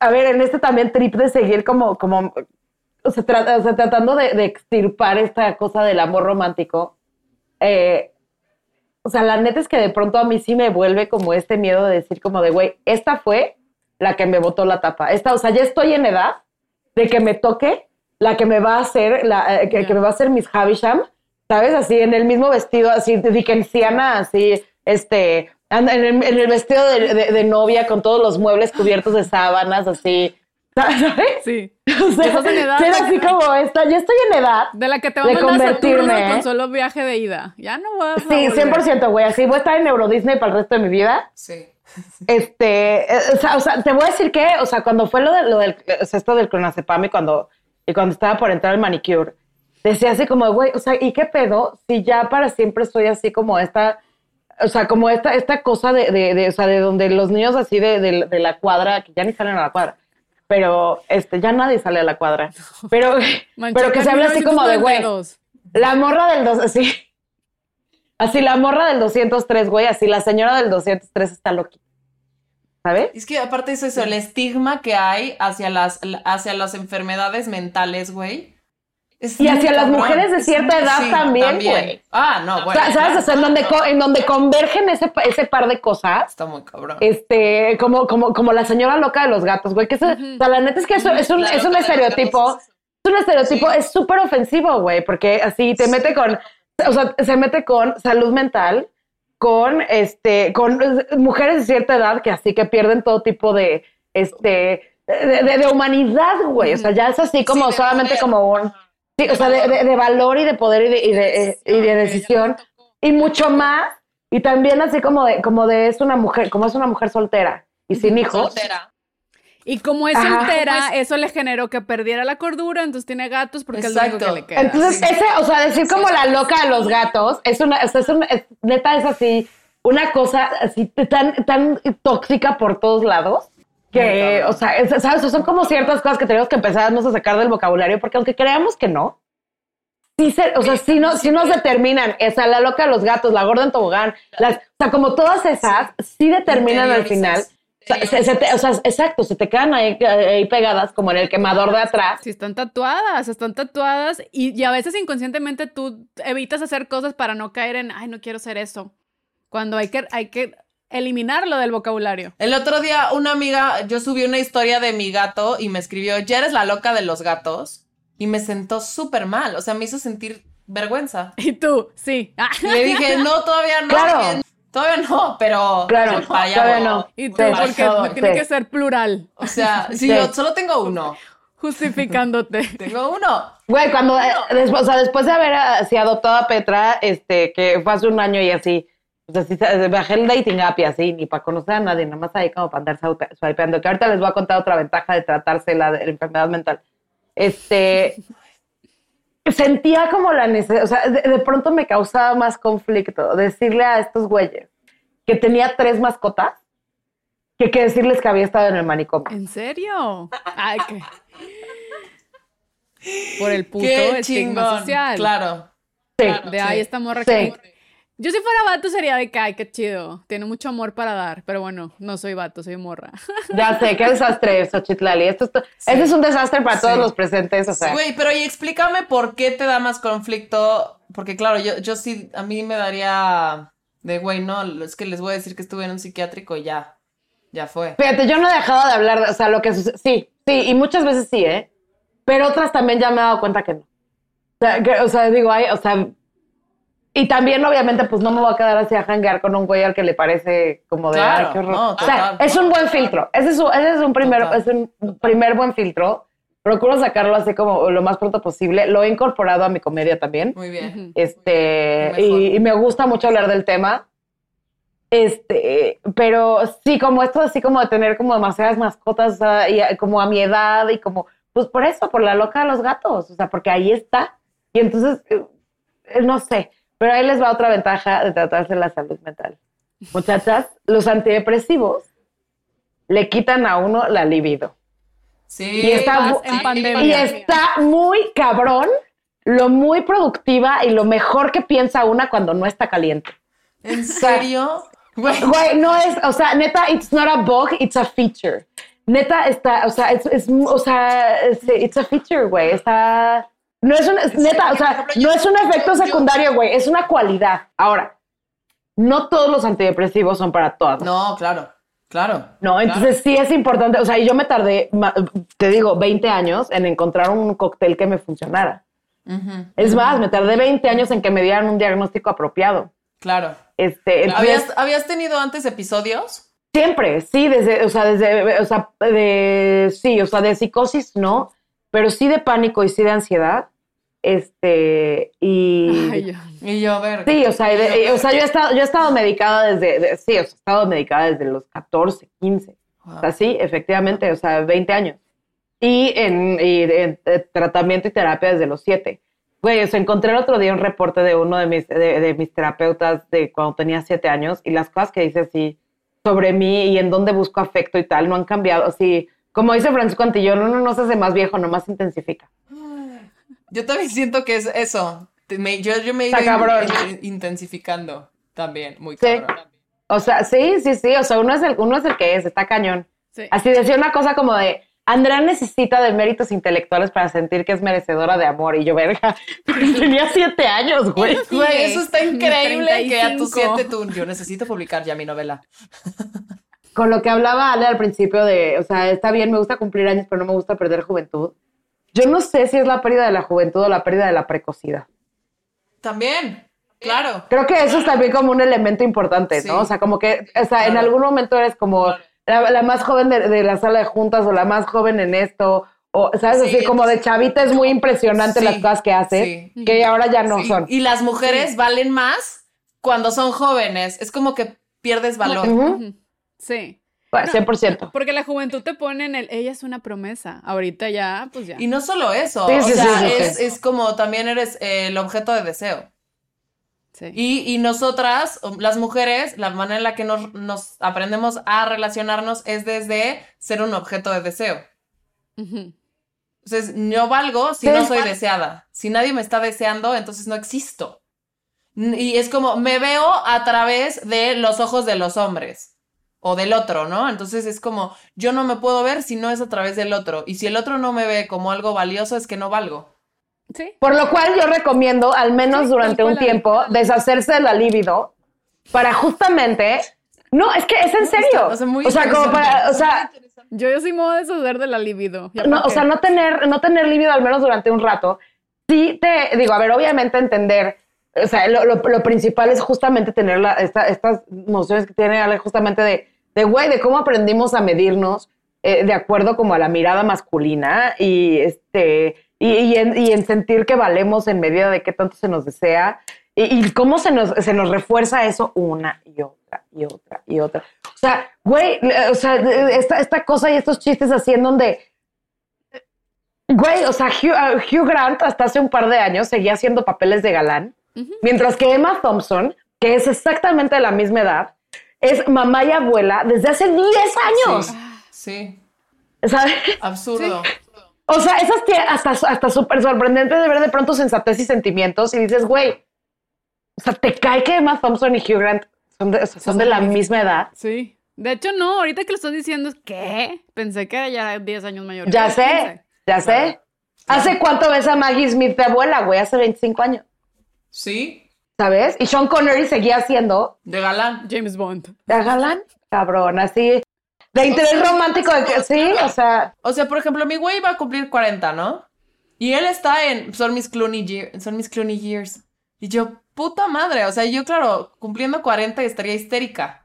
a ver, en este también trip de seguir como, como, o sea, tratando de, extirpar esta cosa del amor romántico. eh, o sea, la neta es que de pronto a mí sí me vuelve como este miedo de decir como de, güey, esta fue la que me botó la tapa. Esta, o sea, ya estoy en edad de que me toque la que me va a hacer, la, eh, que, me va a hacer Miss Havisham, ¿sabes? Así en el mismo vestido, así Dickensiana, así, este, en el, en el vestido de, de- de novia con todos los muebles cubiertos de sábanas, así, ¿sabes? Sí. O sea, Estás en edad ser así como esta, ya estoy en edad. De la que te va a convertirme, con ¿eh? solo viaje de ida. Ya no voy a Sí, volver. 100%, güey, así voy a estar en Euro Disney para el resto de mi vida. Sí. Este, eh, o sea, o sea, te voy a decir que, o sea, cuando fue lo, de, lo del, o sea, esto del clonazepam y cuando, y cuando estaba por entrar al manicure, decía así como, güey, o sea, ¿y qué pedo si ya para siempre soy así como esta, o sea, como esta, esta cosa de, de, de, o sea, de donde los niños así de, de, de la cuadra, que ya ni salen a la cuadra, pero, este, ya nadie sale a la cuadra, pero, pero que se habla así como de, güey, 1992. la morra del dos, así. Así la morra del 203, güey, así la señora del 203 está loquita. ¿Sabes? Es que aparte es eso, el estigma que hay hacia las, hacia las enfermedades mentales, güey. Es Y hacia las mujeres de cierta edad sí, también, güey. Ah, no, O bueno. sea, ¿Sabes? O sea, en donde, en donde convergen ese, ese par de cosas, Está muy cabrón. este, como, como, como la señora loca de los gatos, güey. Que O sea, la neta es que eso es un, La es un estereotipo. Es un estereotipo, es súper ofensivo, güey, porque así te mete con, o sea, se mete con salud mental, con, este, con eh, mujeres de cierta edad que así que pierden todo tipo de, este, de, de- de humanidad, güey. O sea, ya es así como solamente como un, sí, o sea, de, de- de valor y de poder y de, y de, eh, y de decisión y mucho más. Y también así como de, como de es una mujer, como es una mujer soltera y sin hijos. Soltera. Y como es Ajá. soltera, eso le generó que perdiera la cordura, entonces tiene gatos porque es lo único Exacto. que le queda. Entonces, Sí. ese, o sea, decir como la loca de los gatos, es una, o sea, es una- es- neta es así, una cosa así tan, tan tóxica por todos lados. Que, o sea, es- ¿sabes? Son como ciertas cosas que tenemos que empezarnos a sacar del vocabulario, porque aunque creamos que no, sí, se, o sea, sí, no, sí nos determinan. Esa, la loca de los gatos, la gorda en tobogán, las, o sea, como todas esas, sí determinan al final. O sea, se- se te- o sea, exacto, se te quedan ahí, ahí pegadas como en el quemador de atrás. Si están tatuadas, están tatuadas y, y a veces inconscientemente tú evitas hacer cosas para no caer en, ay, no quiero hacer eso. Cuando hay que, hay que eliminarlo del vocabulario. El otro día una amiga, yo subí una historia de mi gato y me escribió, ya eres la loca de los gatos. Y me sentó súper mal, o sea, me hizo sentir vergüenza. Y tú, sí. Y le dije, no, todavía no. Claro. Todavía no, pero... Claro, pero para allá todavía voy. no. Y tú, Sí, porque sí. tiene que ser plural, O sea, sí, Sí. yo solo tengo uno. justificándote. Tengo uno. Güey, cuando, eh, después, o sea, después de haber así adoptado a Petra, este, que fue hace un año y así, pues así, se- bajé el dating app y así, ni para conocer a nadie, nomás ahí como para andar swipe- swipeando, que ahorita les voy a contar otra ventaja de tratarse la, de la enfermedad mental. Este, sentía como la necesidad, o sea, de, de pronto me causaba más conflicto decirle a estos güeyes que tenía tres mascotas que que decirles que había estado en el manicomio. ¿En serio? Ay, qué. Por el puto estigma social. Claro. Sí. De ahí esta morra Sí. que- Yo si fuera vato sería de que, ay, qué chido. Tiene mucho amor para dar. Pero bueno, no soy vato, soy morra. Ya sé, qué desastre, Xochitlali. Esto, esto- Ese es un desastre para todos Sí. los presentes, o sea. Güey, pero y explícame por qué te da más conflicto. Porque claro, yo, yo sí, a mí me daría de, güey, no, es que les voy a decir que estuve en un psiquiátrico y ya, ya fue. Fíjate, yo no he dejado de hablar, de- o sea, lo que sucede. Sí, sí, y muchas veces sí, ¿eh? Pero otras también ya me he dado cuenta que no. O sea, que- o sea, digo, ay, o sea. Y también, obviamente, pues no me voy a quedar así a janguear con un güey al que le parece como de, Claro, qué horror. no, o sea, total. es un buen filtro. Ese es un, ese es un primer, Total. es un primer buen filtro. Procuro sacarlo así como lo más pronto posible. Lo he incorporado a mi comedia también. Muy bien. Este, Mejor. y, y me gusta mucho hablar del tema. Este, pero sí, como esto así como de tener como demasiadas mascotas, y eh, como a mi edad y como, pues por eso, por la loca de los gatos, o sea, porque ahí está. Y entonces, eh, eh, no sé, pero ahí les va otra ventaja de tratarse la salud mental. Muchachas, los antidepresivos le quitan a uno la libido. Sí. Y está, bu- en y está muy cabrón lo muy productiva y lo mejor que piensa una cuando no está caliente. ¿En serio? Güey. Güey, no es, o sea, neta, it's not a bug, it's a feature. Neta está, o sea, es, es- o sea, es- it's a feature, güey. Está, no es un, es neta, o sea, no es un efecto secundario, güey, es una cualidad. Ahora, no todos los antidepresivos son para todas. No, claro, claro. No, entonces sí es importante, o sea, yo me tardé, te digo, 20 años en encontrar un cóctel que me funcionara. Es más, me tardé 20 años en que me dieran un diagnóstico apropiado. Claro. Este, entonces, ¿Habías, ¿Habías tenido antes episodios? siempre, sí, desde, o sea, desde, o sea, de, sí, o sea, de psicosis no, pero sí de pánico y sí de ansiedad. Este, y Ay. Y yo, a ver. sí, o sea, de- o sea, yo he estado, yo he estado medicada desde, de- sí, o sea, he estado medicada desde los 14, 15. Wow. O sea, sí, efectivamente, o sea, 20 años. Y en, y en, eh, tratamiento y terapia desde los 7. Güey, o sea, encontré el otro día un reporte de uno de mis, de, de mis terapeutas de cuando tenía 7 años y las cosas que dice así sobre mí y en dónde busco afecto y tal no han cambiado. Así, como dice Francisco Antillón, uno no se hace más viejo, nomás intensifica. Yo también siento que es eso. Me- yo, yo me he ido in- in- intensificando también, muy Sí. cabrón. O sea, sí, sí, sí, o sea, uno es el, uno es el que es, está cañón. Sí. Así decía una cosa como de, Andrea necesita de méritos intelectuales para sentir que es merecedora de amor. Y yo, verga, tenía siete años, güey. Sí, Güey, eso está increíble que a tus 35. siete tú, yo necesito publicar ya mi novela. Con lo que hablaba Ale al principio de, o sea, está bien, me gusta cumplir años, pero no me gusta perder juventud. Yo no sé si es la pérdida de la juventud o la pérdida de la precocidad. También, claro. Creo que eso es también como un elemento importante, Sí. ¿no? O sea, como que, o sea, en algún momento eres como la, la más joven de, de la sala de juntas o la más joven en esto, o, ¿sabes? Sí, Así como de chavita es muy impresionante Sí, las cosas que haces, sí. que ahora ya no Sí, son. Y las mujeres valen más cuando son jóvenes. Es como que pierdes valor. Sí. Bueno, 100%. Porque la juventud te pone en el, ella es una promesa. Ahorita ya, pues ya. Y no solo eso, Sí, o sí, sea, sí, es, es como también eres eh, el objeto de deseo. Sí. Y, y nosotras, las mujeres, la manera en la que nos, nos aprendemos a relacionarnos es desde ser un objeto de deseo. Entonces, no valgo si no soy deseada. Si nadie me está deseando, entonces no existo. Y es como, me veo a través de los ojos de los hombres o del otro, ¿no? Entonces es como, yo no me puedo ver si no es a través del otro. Y si el otro no me ve como algo valioso, es que no valgo. Sí. Por lo cual yo recomiendo, al menos Sí, durante un tiempo, deshacerse de la libido para justamente... No, es que es en serio. o sea, muy o sea, como para, o sea, Yo, yo sí me voy a deshacer de la libido. ¿Ya no, o sea, no tener, no tener libido al menos durante un rato. Sí te digo, a ver, obviamente entender, o sea, lo, lo- lo principal es justamente tener la, esta- estas nociones que tiene Ale justamente de, de güey, de cómo aprendimos a medirnos eh, de acuerdo como a la mirada masculina y este y, y en, y en sentir que valemos en medida de qué tanto se nos desea y, y cómo se nos, se nos refuerza eso una y otra y otra y otra. O sea, güey, eh, o sea, esta, esta cosa y estos chistes así en donde Güey, o sea, Hugh, uh, Hugh Grant hasta hace un par de años seguía haciendo papeles de galán, mientras que Emma Thompson, que es exactamente de la misma edad, es mamá y abuela desde hace 10 años. Sí, ¿sabes? absurdo. O sea, esas que hasta, hasta súper sorprendente de ver de pronto sensatez y sentimientos y dices, güey, O sea, ¿te cae que Emma Thompson y Hugh Grant son de, o sea, son de la misma edad? Sí. De hecho, no, ahorita que lo estás diciendo, ¿qué? Pensé que era ya 10 años mayor. Ya que sé, 15. ya sé. ¿Hace cuánto ves a Maggie Smith de abuela, güey? Hace 25 años, Sí, ¿sabes? Y Sean Connery seguía siendo de galán. James Bond. de galán, cabrón, así. De interés romántico, de que, sí, o sea, O sea, por ejemplo, mi güey va a cumplir 40, ¿no? Y él está en. Son mis Clooney, year- son mis Clooney years. Y yo, puta madre. O sea, yo, claro, cumpliendo 40 estaría histérica.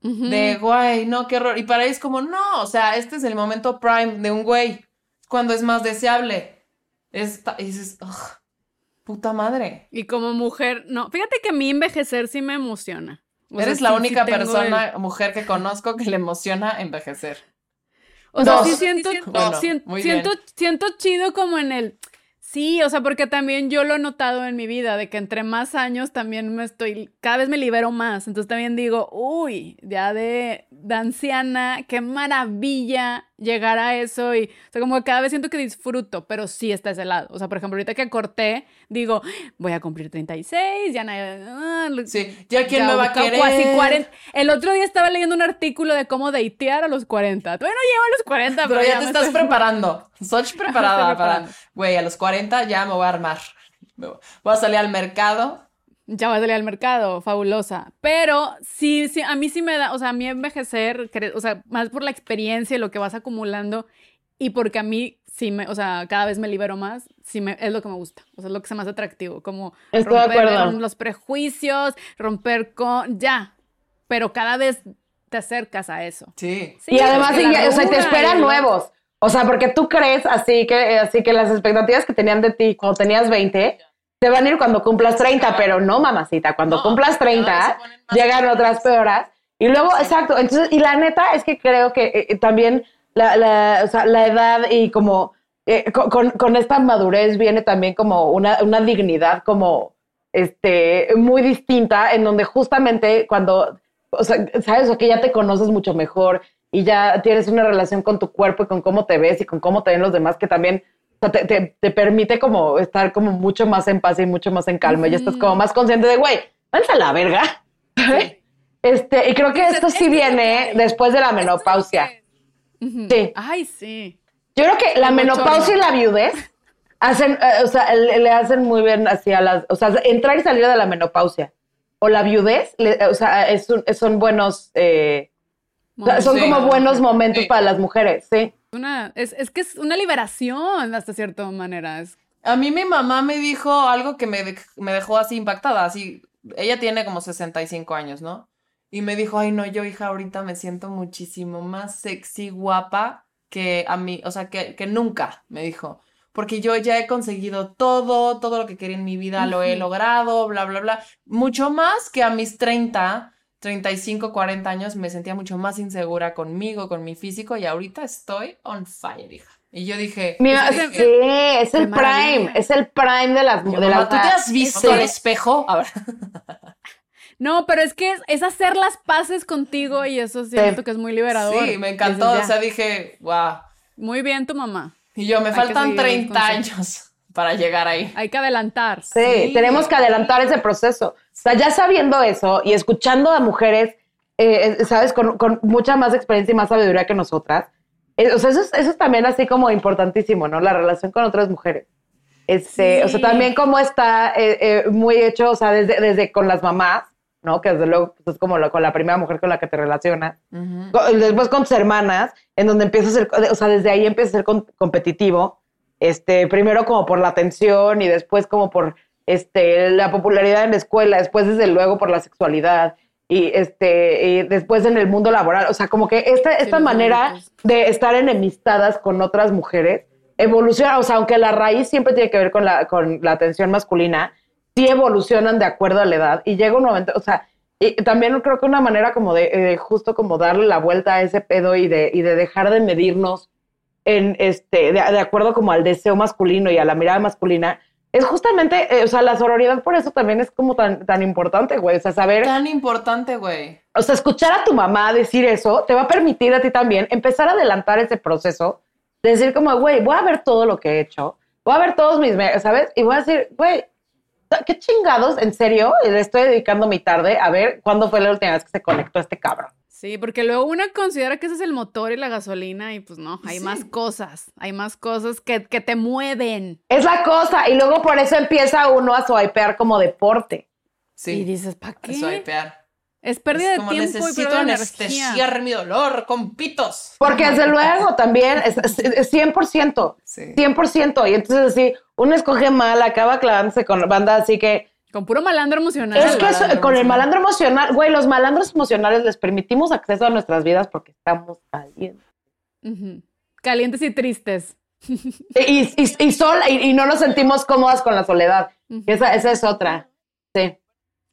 De, guay, no, qué horror. Y para él es como, no, o sea, este es el momento prime de un güey. Cuando es más deseable. Esta- y dices, "Ugh, puta madre. Y como mujer, no. Fíjate que a mí envejecer sí me emociona. O Eres la sí única persona, mujer que conozco que le emociona envejecer. O sea, sí siento, Bueno, siento, siento chido como en el. Sí, o sea, porque también yo lo he notado en mi vida, de que entre más años también me estoy, cada vez me libero más. Entonces también digo, uy, ya de, de anciana, qué maravilla llegar a eso. Y, o sea, como que cada vez siento que disfruto, pero sí está ese lado. O sea, por ejemplo, ahorita que corté, digo, voy a cumplir 36, ya nadie... Sí, ya quién me va a querer. Casi 40. El otro día estaba leyendo un artículo de cómo datear a los 40. Todavía no llego a los 40, Pero ya te estás estoy- preparando. Soch preparada para, güey, a los 40 ya me voy a armar. Voy a salir al mercado. Ya va a salir al mercado, fabulosa. Pero sí, sí, a mí sí me da, o sea, a mí envejecer, cre- o sea, más por la experiencia y lo que vas acumulando y porque a mí sí me, o sea, cada vez me libero más, sí me, es lo que me gusta, o sea, es lo que se me hace atractivo, como Estoy romper con los prejuicios, romper con, ya, pero cada vez te acercas a eso. Sí. Sí, y además, o sea, te esperan nuevos. O sea, porque tú crees así que, así que las expectativas que tenían de ti cuando tenías 20 te van a ir cuando cumplas 30, pero no, mamacita, cuando No, cumplas cada vez 30 se ponen más llegan otras peoras. Y luego, exacto, entonces, y la neta es que creo que eh, eh, también la, la, o sea, la edad y como eh, con, con- esta madurez viene también como una, una dignidad como este, muy distinta, en donde justamente cuando, o sea, sabes, o que ya te conoces mucho mejor y ya tienes una relación con tu cuerpo y con cómo te ves y con cómo te ven los demás, que también sea, te, te- te permite como estar como mucho más en paz y mucho más en calma. Y estás como más consciente de, güey, váyanse a la verga. Este, y creo que esto sí viene después de la menopausia. Sí. Ay, sí. Yo creo que la menopausia y la viudez hacen, eh, o sea, le, le hacen muy bien hacia las, o sea, entrar y salir de la menopausia o la viudez, le- o sea, es un- son buenos, eh, son Sí. como buenos momentos Sí. para las mujeres, sí. Una, es, es que es una liberación hasta cierta manera. Es, A mí mi mamá me dijo algo que me, me dejó así impactada, así, ella tiene como 65 años, ¿no? Y me dijo, ay no, yo hija ahorita me siento muchísimo más sexy, guapa que a mí, o sea, que, que nunca, me dijo, porque yo ya he conseguido todo, todo lo que quería en mi vida lo he logrado, bla, bla, bla, mucho más que a mis 30. 35, 40 años me sentía mucho más insegura conmigo, con mi físico y ahorita estoy on fire, hija. Y yo dije, Mira, Es sí, es el maravilla. prime, es el prime de las, Yo, de mamá, ¿tú te has visto Sí. al espejo? A ver. No, pero es que es, es hacer las paces contigo y eso siento que es muy liberador. Sí, me encantó. Dices, O sea, dije, wow. muy bien tu mamá. Y yo, me Hay faltan seguir los 30 consejos. años para llegar ahí. Hay que adelantar. Sí, Sí. tenemos que adelantar ese proceso. O sea, ya sabiendo eso y escuchando a mujeres, eh, eh, ¿sabes? Con, con mucha más experiencia y más sabiduría que nosotras. eh, o sea, eso es, eso es también así como importantísimo, ¿no? La relación con otras mujeres. Este, O sea, Sí. también cómo está eh, eh, muy hecho, o sea, desde, desde con las mamás, ¿no? Que desde luego pues, es como lo- con la primera mujer con la que te relacionas. Ujú. Co- después con tus hermanas, en donde empieza a ser, o sea, desde ahí empieza a ser com- competitivo, este, primero como por la atención y después como por este, la popularidad en la escuela, después desde luego por la sexualidad y, este, y después en el mundo laboral, o sea, como que esta, esta manera de estar enemistadas con otras mujeres evoluciona, o sea, aunque la raíz siempre tiene que ver con la, con la atención masculina, sí evolucionan de acuerdo a la edad y llega un momento, o sea, y también creo que una manera como de eh, justo como darle la vuelta a ese pedo y de, y de dejar de medirnos en este, de, de acuerdo como al deseo masculino y a la mirada masculina, es justamente, eh, o sea, la sororidad por eso también es como tan, tan importante, güey, o sea, saber, Tan importante, güey. o sea, escuchar a tu mamá decir eso te va a permitir a ti también empezar a adelantar ese proceso, de decir como, güey, voy a ver todo lo que he hecho, voy a ver todos mis, ¿sabes? Y voy a decir, güey, ¿qué chingados? ¿En serio? Le estoy dedicando mi tarde a ver cuándo fue la última vez que se conectó este cabrón. Sí, porque luego una considera que ese es el motor y la gasolina y pues no, hay Sí. más cosas, hay más cosas que, que te mueven. Es la cosa. Y luego por eso empieza uno a swipear como deporte. Sí. Y dices, ¿para qué? Swipear. Es pérdida Es de tiempo y necesito pérdida de energía. anestesiar mi dolor con pitos. Porque desde luego también es, es- es 100%. Sí. 100%. Y entonces así, uno escoge mal, acaba clavándose con banda, así que Con puro malandro emocional. es que eso- con el malandro emocional, güey, los malandros emocionales les permitimos acceso a nuestras vidas porque estamos calientes. Calientes y tristes. Y, y, y sola, y, y no nos sentimos cómodas con la soledad. Esa, esa es otra. Sí.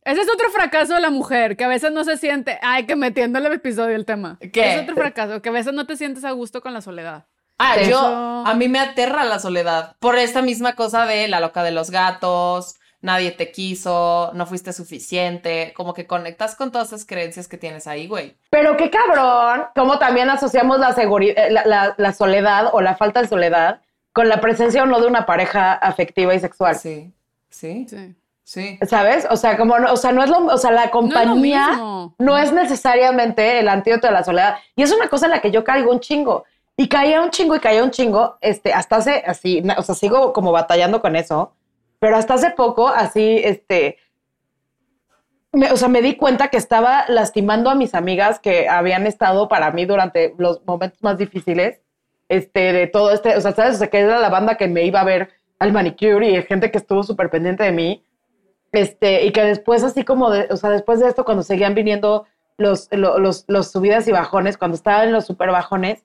Ese es otro fracaso de la mujer, que a veces no se siente, ay, que metiendo el episodio el tema. ¿Qué? Es otro fracaso, que a veces no te sientes a gusto con la soledad. Ah, yo, Eso- a mí me aterra la soledad. Por esta misma cosa de la loca de los gatos, nadie te quiso, no fuiste suficiente. Como que conectas con todas esas creencias que tienes ahí, güey. Pero qué cabrón, como también asociamos la, eh, la, la- la soledad o la falta de soledad con la presencia o no de una pareja afectiva y sexual. Sí, sí, Sí. sí. ¿Sabes? O sea, como no, o sea, no es lo, o sea, la compañía no es necesariamente el antídoto de la soledad. Y es una cosa en la que yo caigo un chingo. Y caía un chingo y caía un chingo, este, hasta hace así, o sea, sigo como batallando con eso, pero hasta hace poco, así, este, me- o sea, me di cuenta que estaba lastimando a mis amigas que habían estado para mí durante los momentos más difíciles, este, de todo este, o sea, ¿sabes? O sea, que era la banda que me iba a ver al manicure y gente que estuvo súper pendiente de mí, este, y que después así como de, o sea, después de esto, cuando seguían viniendo los, lo- los, los subidas y bajones, cuando estaban en los super bajones,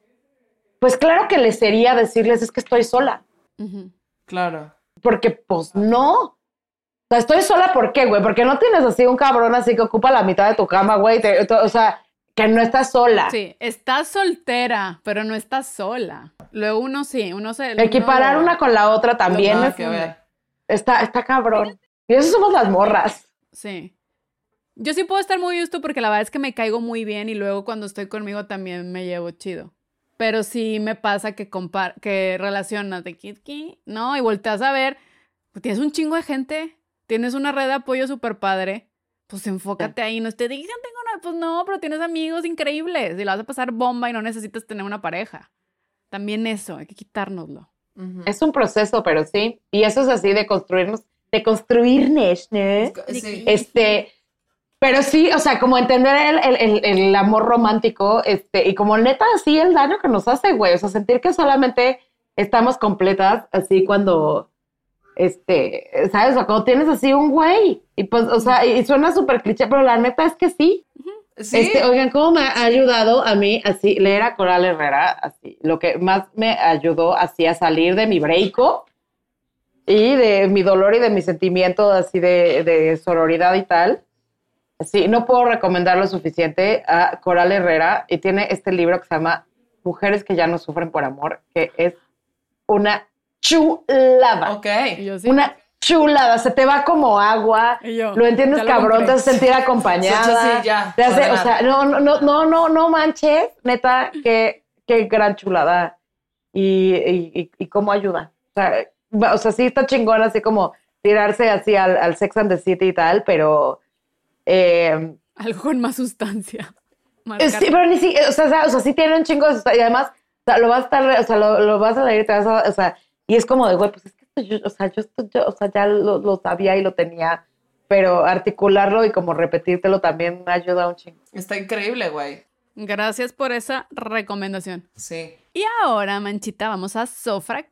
pues claro que les sería decirles, es que estoy sola, Ujú. Claro. Porque pues no. O sea, estoy sola, ¿por qué, güey? Porque no tienes así un cabrón así que ocupa la mitad de tu cama, güey. te- O sea, que no estás sola. Sí, estás soltera, pero no estás sola. Luego uno sí, uno se... Equiparar uno- una con la otra también Nada es- que ver. está, está cabrón. Y eso somos las morras. Sí. Yo sí puedo estar muy justo porque la verdad es que me caigo muy bien y luego cuando estoy conmigo también me llevo chido. Pero sí me pasa que compar que relacionas de kit kit, ¿no? Y volteas a ver, pues tienes un chingo de gente, tienes una red de apoyo súper padre, pues enfócate ahí, no te digan, tengo una, pues no, pero tienes amigos increíbles y la vas a pasar bomba y no necesitas tener una pareja. También eso, hay que quitárnoslo. Ujú. Es un proceso, pero sí. Y eso es así de construirnos, de construirnos, ¿no? Sí. Este, pero sí, o sea, como entender el, el- el- amor romántico, este, y como neta, así el daño que nos hace, güey. O sea, sentir que solamente estamos completas así cuando, este, ¿sabes? O sea, cuando tienes así un güey. Y pues, o sea, y suena súper cliché, pero la neta es que sí. Sí. Este, oigan, ¿cómo me ha ayudado a mí así leer a Coral Herrera? Así, lo que más me ayudó así a salir de mi breakup y de mi dolor y de mi sentimiento así de, de sororidad y tal. Así, no puedo recomendar lo suficiente a Coral Herrera y tiene este libro que se llama Mujeres que ya no sufren por amor, que es una chulada. Ok. Yo sí. Una chulada, se te va como agua, Y yo, lo entiendes lo cabrón, compré. te haces sentir acompañada. Sí, sí, ya, te hace, o sea, no, no, no, no, no, no manches, neta, qué, qué gran chulada. Y, y, y- y cómo ayuda. O sea, va- o sea, sí está chingón así como tirarse así al, al Sex and the City y tal, pero eh, Algo con más sustancia. Marcar- Sí, pero ni si, o sea, o sea, sí tiene un chingo de sustancia, y además, o sea, lo vas a estar, o sea, lo, lo vas a leer, te vas a, o sea, y es como de, güey, pues es que esto yo, o sea, yo, esto yo, o sea, ya lo, lo sabía y lo tenía, pero articularlo y como repetírtelo también ayuda un chingo. Está increíble, güey. Gracias por esa recomendación. Sí. Y ahora, Manchita, vamos a Sofra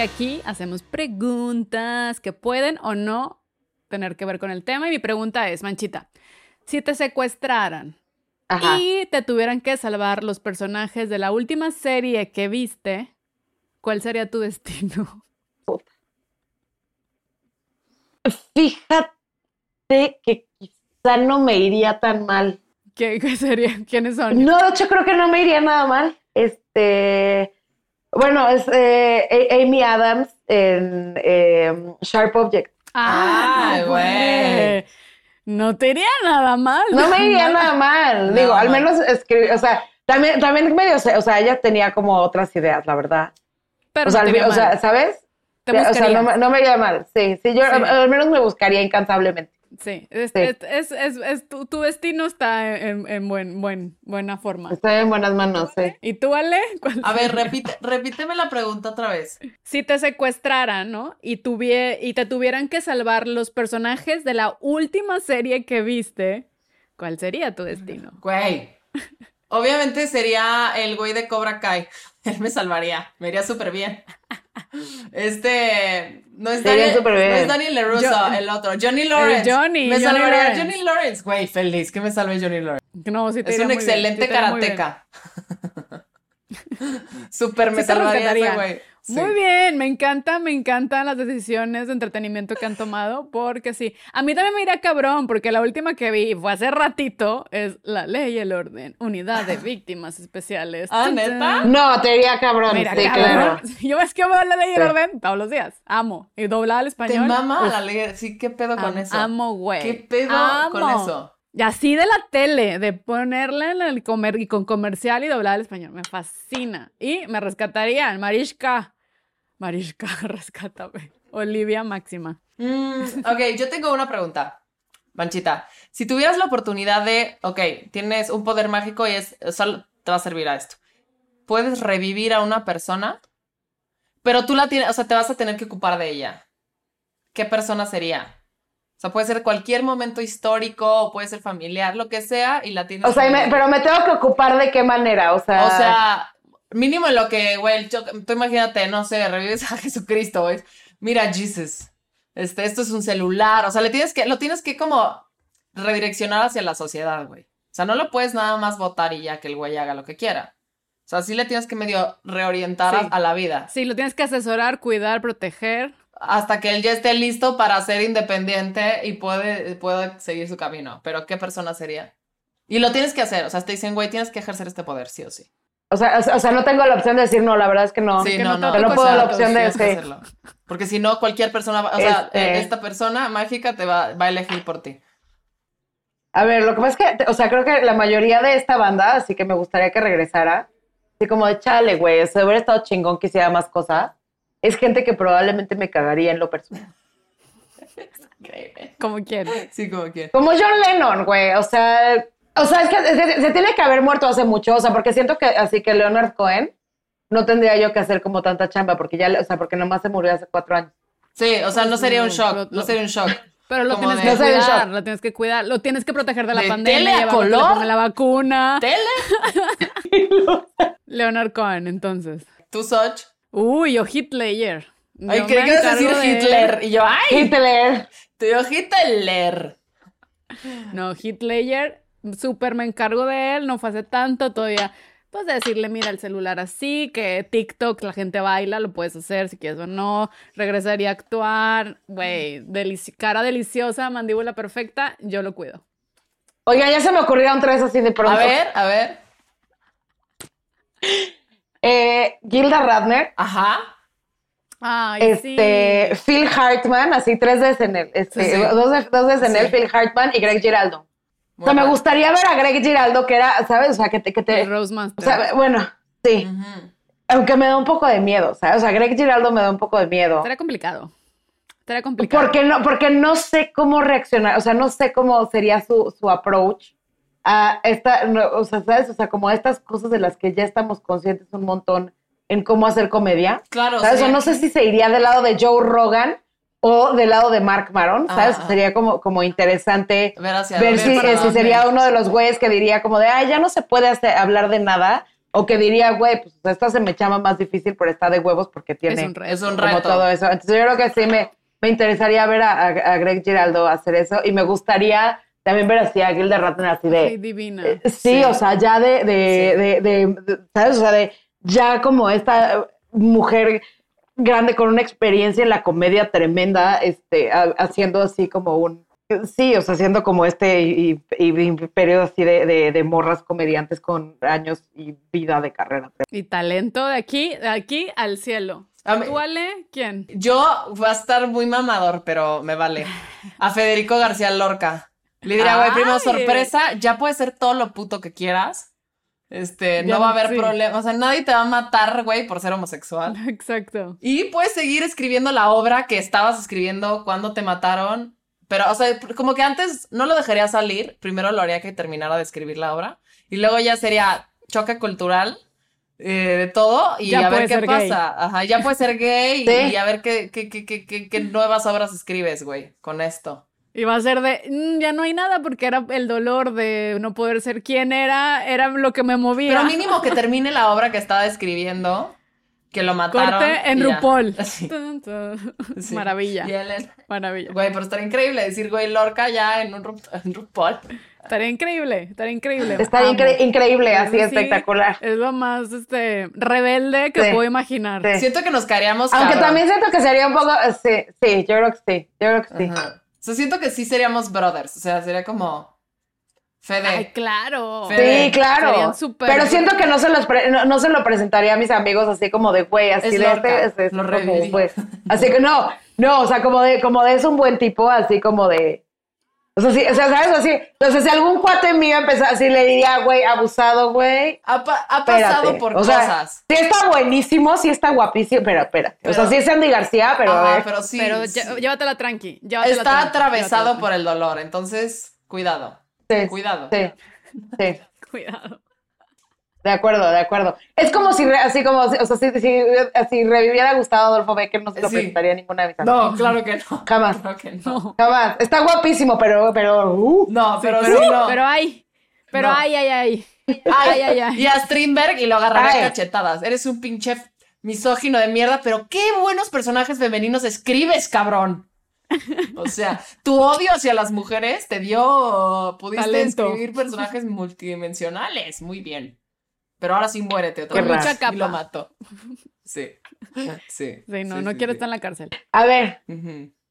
Que aquí hacemos preguntas que pueden o no tener que ver con el tema. Y mi pregunta es, Manchita, si te secuestraran Ajá. y te tuvieran que salvar los personajes de la última serie que viste, ¿cuál sería tu destino? Fíjate que quizá no me iría tan mal. ¿Qué, qué sería? ¿Quiénes son? No, de hecho creo que no me iría nada mal. Este, bueno, es eh, Amy Adams en eh, Sharp Object. Ay, güey. No te iría nada mal. No me iría nada mal. Digo, al menos escribir, o sea, también, también medio, o sea, ella tenía como otras ideas, la verdad. Pero o sea, no te iría o sea. ¿sabes? Te o sea, no, me- no me iría mal. Sí, sí, yo Sí. al- al menos me buscaría incansablemente. Sí, es, Sí. es- es- es- es- tu, tu destino está en, en buen, buen, buena forma. Estoy en buenas manos, sí. ¿Y tú, Ale? ¿Cuál A ver, repite, repíteme la pregunta otra vez. Si te secuestraran, ¿no? Y, tuvie- y te tuvieran que salvar los personajes de la última serie que viste, ¿cuál sería tu destino? Güey. Obviamente sería el güey de Cobra Kai. Él me salvaría. Me iría súper bien. Este. No es, Daniel, no es Daniel LaRusso, Yo- el otro. Johnny Lawrence. Johnny, Me Johnny salvaría Lawrence. Johnny Lawrence. Güey, feliz que me salve Johnny Lawrence. No, sí te Es un muy bien, excelente sí te karateca. Súper me Sí salvaría güey. Sí. Muy bien, me encanta, me encantan las decisiones de entretenimiento que han tomado, porque sí, a mí también me iría cabrón, porque la última que vi fue hace ratito, es La Ley y el Orden, Unidad de Víctimas Especiales. Ah, ¿neta? No, te iría cabrón. Mira, sí, cabrón. claro. Yo es que veo La Ley y el Sí. Orden todos los días, amo, y doblada al Te español. mama uf, la ley. Sí, ¿qué pedo con am- eso? Amo, güey. ¿Qué pedo con eso? Y así de la tele, de ponerla en el comer y con comercial y doblada al español. Me fascina. Y me rescatarían. Marishka. Marishka, rescátame. Olivia Máxima. Mm, ok, yo tengo una pregunta. Manchita, si tuvieras la oportunidad de, ok, tienes un poder mágico y es, solo te va a servir a esto. Puedes revivir a una persona, pero tú la tienes, o sea, te vas a tener que ocupar de ella. ¿Qué persona sería? O sea, puede ser cualquier momento histórico, o puede ser familiar, lo que sea, y la tienes O sea, me- pero me tengo que ocupar de qué manera, o sea. O sea, mínimo en lo que, güey, tú imagínate, no sé, revives a Jesucristo, güey. Mira, Jesus. Este, esto es un celular. O sea, le tienes que, lo tienes que como redireccionar hacia la sociedad, güey. O sea, no lo puedes nada más votar y ya que el güey haga lo que quiera. O sea, sí le tienes que medio reorientar a, la vida. Sí, lo tienes que asesorar, cuidar, proteger. Hasta que él ya esté listo para ser independiente y puede, puede seguir su camino. Pero, ¿qué persona sería? Y lo tienes que hacer. O sea, te dicen, güey, tienes que ejercer este poder, sí o sí. O sea, o sea, no tengo la opción de decir no, la verdad es que no. Sí, que no, no no. no puedo la opción de hacerlo. Porque si no, cualquier persona, o sea, Este- eh, esta persona mágica te va, va a elegir por ti. A ver, lo que pasa es que, o sea, creo que la mayoría de esta banda, así que me gustaría que regresara, así como de chale, güey, se hubiera estado chingón que hiciera más cosas, es gente que probablemente me cagaría en lo personal. Increíble. Como quieres. Sí, como quien. Como John Lennon, güey, o sea, o sea, es que se, se tiene que haber muerto hace mucho, o sea, porque siento que así que Leonard Cohen no tendría yo que hacer como tanta chamba, porque ya, o sea, porque nomás se murió hace cuatro años. Sí, o sea, no sería un shock. No sería un shock. Pero lo tienes de- que cuidar, lo tienes que cuidar, lo tienes que proteger de la ¿De pandemia, tele a color? la vacuna. ¿Tele? Leonard Cohen, entonces. ¿Tú, Soch? Uy, yo Hitler. Ay, Yo creí me que ibas a decir de- Hitler. Y yo, ¡ay! Hitler. Tú, Hitler. No, Hitler, súper me encargo de él, no fue hace tanto todavía. Pues de decirle, mira el celular así, que TikTok la gente baila, lo puedes hacer si quieres o no. Regresaría a actuar, güey, delici- cara deliciosa, mandíbula perfecta, yo lo cuido. Oiga, ya se me ocurrieron tres así de pronto. A ver, a ver. Eh, Gilda Radner, Ajá. Ay, este, sí. Phil Hartman, así tres veces en él, este, Sí, sí. Dos, ve- dos veces en Sí. él, Phil Hartman y Greg Giraldo. Muy o sea, me gustaría ver a Greg Giraldo, que era, ¿sabes? O sea, que te, que te Rose o sea, bueno, sí, aunque me da un poco de miedo, ¿sabes? O sea, Greg Giraldo me da un poco de miedo. Estaría complicado. Estaría complicado. Porque no, porque no sé cómo reaccionar, o sea, no sé cómo sería su, su approach a esta, no, o sea, ¿sabes? O sea, como a estas cosas de las que ya estamos conscientes un montón en cómo hacer comedia. Claro, ¿Sabes? O sería- no sé si se iría del lado de Joe Rogan o del lado de Mark Maron, ¿sabes? Ah, ah. Sería como, como interesante Ver hacia ver dónde, si, eh, si sería uno de los güeyes que diría como de, ay, ya no se puede hacer- hablar de nada, o que diría, güey, pues esta se me chama más difícil, pero está de huevos porque tiene es un reto. Es un como todo eso. Entonces yo creo que sí me, me interesaría ver a, a- a Greg Giraldo hacer eso y me gustaría también ver así a Gilda Radner así de... Sí, divina. Eh, Sí, Sí. o sea, ya de, de, Sí. de, de- de- ¿sabes? O sea, de ya como esta mujer grande con una experiencia en la comedia tremenda, este, ha- haciendo así como un, sí, o sea, haciendo como este y, y- y periodo así de, de, de morras comediantes con años y vida de carrera. Y talento de aquí, de aquí al cielo. A mí- ¿Tú, Ale? ¿Quién? Yo va a estar muy mamador, pero me vale. A Federico García Lorca. Le diría, güey, primero Ay. sorpresa, ya puedes ser todo lo puto que quieras. Este, Ya no va a haber sí. problema. O sea, nadie te va a matar, güey, por ser homosexual. Exacto. Y puedes seguir escribiendo la obra que estabas escribiendo cuando te mataron. Pero, o sea, como que antes no lo dejaría salir. Primero lo haría que terminara de escribir la obra. Y luego ya sería choque cultural eh, de todo. Y Ya a ver qué ser gay. pasa. Ajá, ya puede ser gay. y- Sí. y, a ver qué, qué, qué, qué, qué, qué nuevas obras escribes, güey, con esto. Y va a ser de, "Mm, ya no hay nada porque era el dolor de no poder ser quien era, era lo que me movía. Pero mínimo que termine la obra que estaba escribiendo. Que lo mataron. Corte en. RuPaul. Sí. Tun, tun. Sí. Maravilla. Y él Maravilla. Güey, pero estaría increíble decir, güey, Lorca ya en un Ru- en RuPaul. Estaría increíble, estaría increíble. Está incre- increíble, así sí, espectacular. Es lo más este rebelde que Sí. puedo imaginar. Sí. Siento que nos caeríamos Aunque cabrón. también siento que sería un poco. Sí, sí, yo creo que sí. Yo creo que sí. Ajá. O sea, siento que sí seríamos brothers. O sea, sería como. Fede. Ay, claro. Fede. Sí, claro. Pero siento que no se los pre- no, no se lo presentaría a mis amigos así como de güey, así Es de Lorca, este, es- es lo como, reviviría. pues. Así que no, no, o sea, como de, como de es un buen tipo, así como de. O sea, sí, o sea, ¿sabes? Así. Entonces, si algún cuate mío empezó así, le diría, güey, abusado, güey. Ha, pa- ha pasado por o sea, cosas. Sí está buenísimo, sí está guapísimo, pero espera. O sea, sí es Andy García, pero a Ajá, ver. pero sí. Pero sí. llévatela tranqui. llévatela Está tranqui, atravesado llévatela por el dolor. Entonces, cuidado. sí, Cuidado. Sí, sí. Cuidado. De acuerdo, de acuerdo. Es como si, re- así como, o sea, si, si, así reviviera Gustavo Adolfo Becker, no se lo Sí. presentaría ninguna de mis amigas. No, claro que no. Jamás. Claro que no. Jamás. Está guapísimo, pero, pero, uh. No, pero sí, Pero, no. pero ay. Pero No. ay, ay, ay. Ay, ay, ay. Y a Strindberg y lo agarraré a Ay. cachetadas. Eres un pinche misógino de mierda, pero qué buenos personajes femeninos escribes, cabrón. O sea, tu odio hacia las mujeres te dio. Pudiste Talento. escribir personajes multidimensionales. Muy bien. Pero ahora sí muérete otra Qué vez. mucha Y capa. lo mato. Sí. Sí. Sí, no, Sí, no sí, quiero sí. estar en la cárcel. A ver,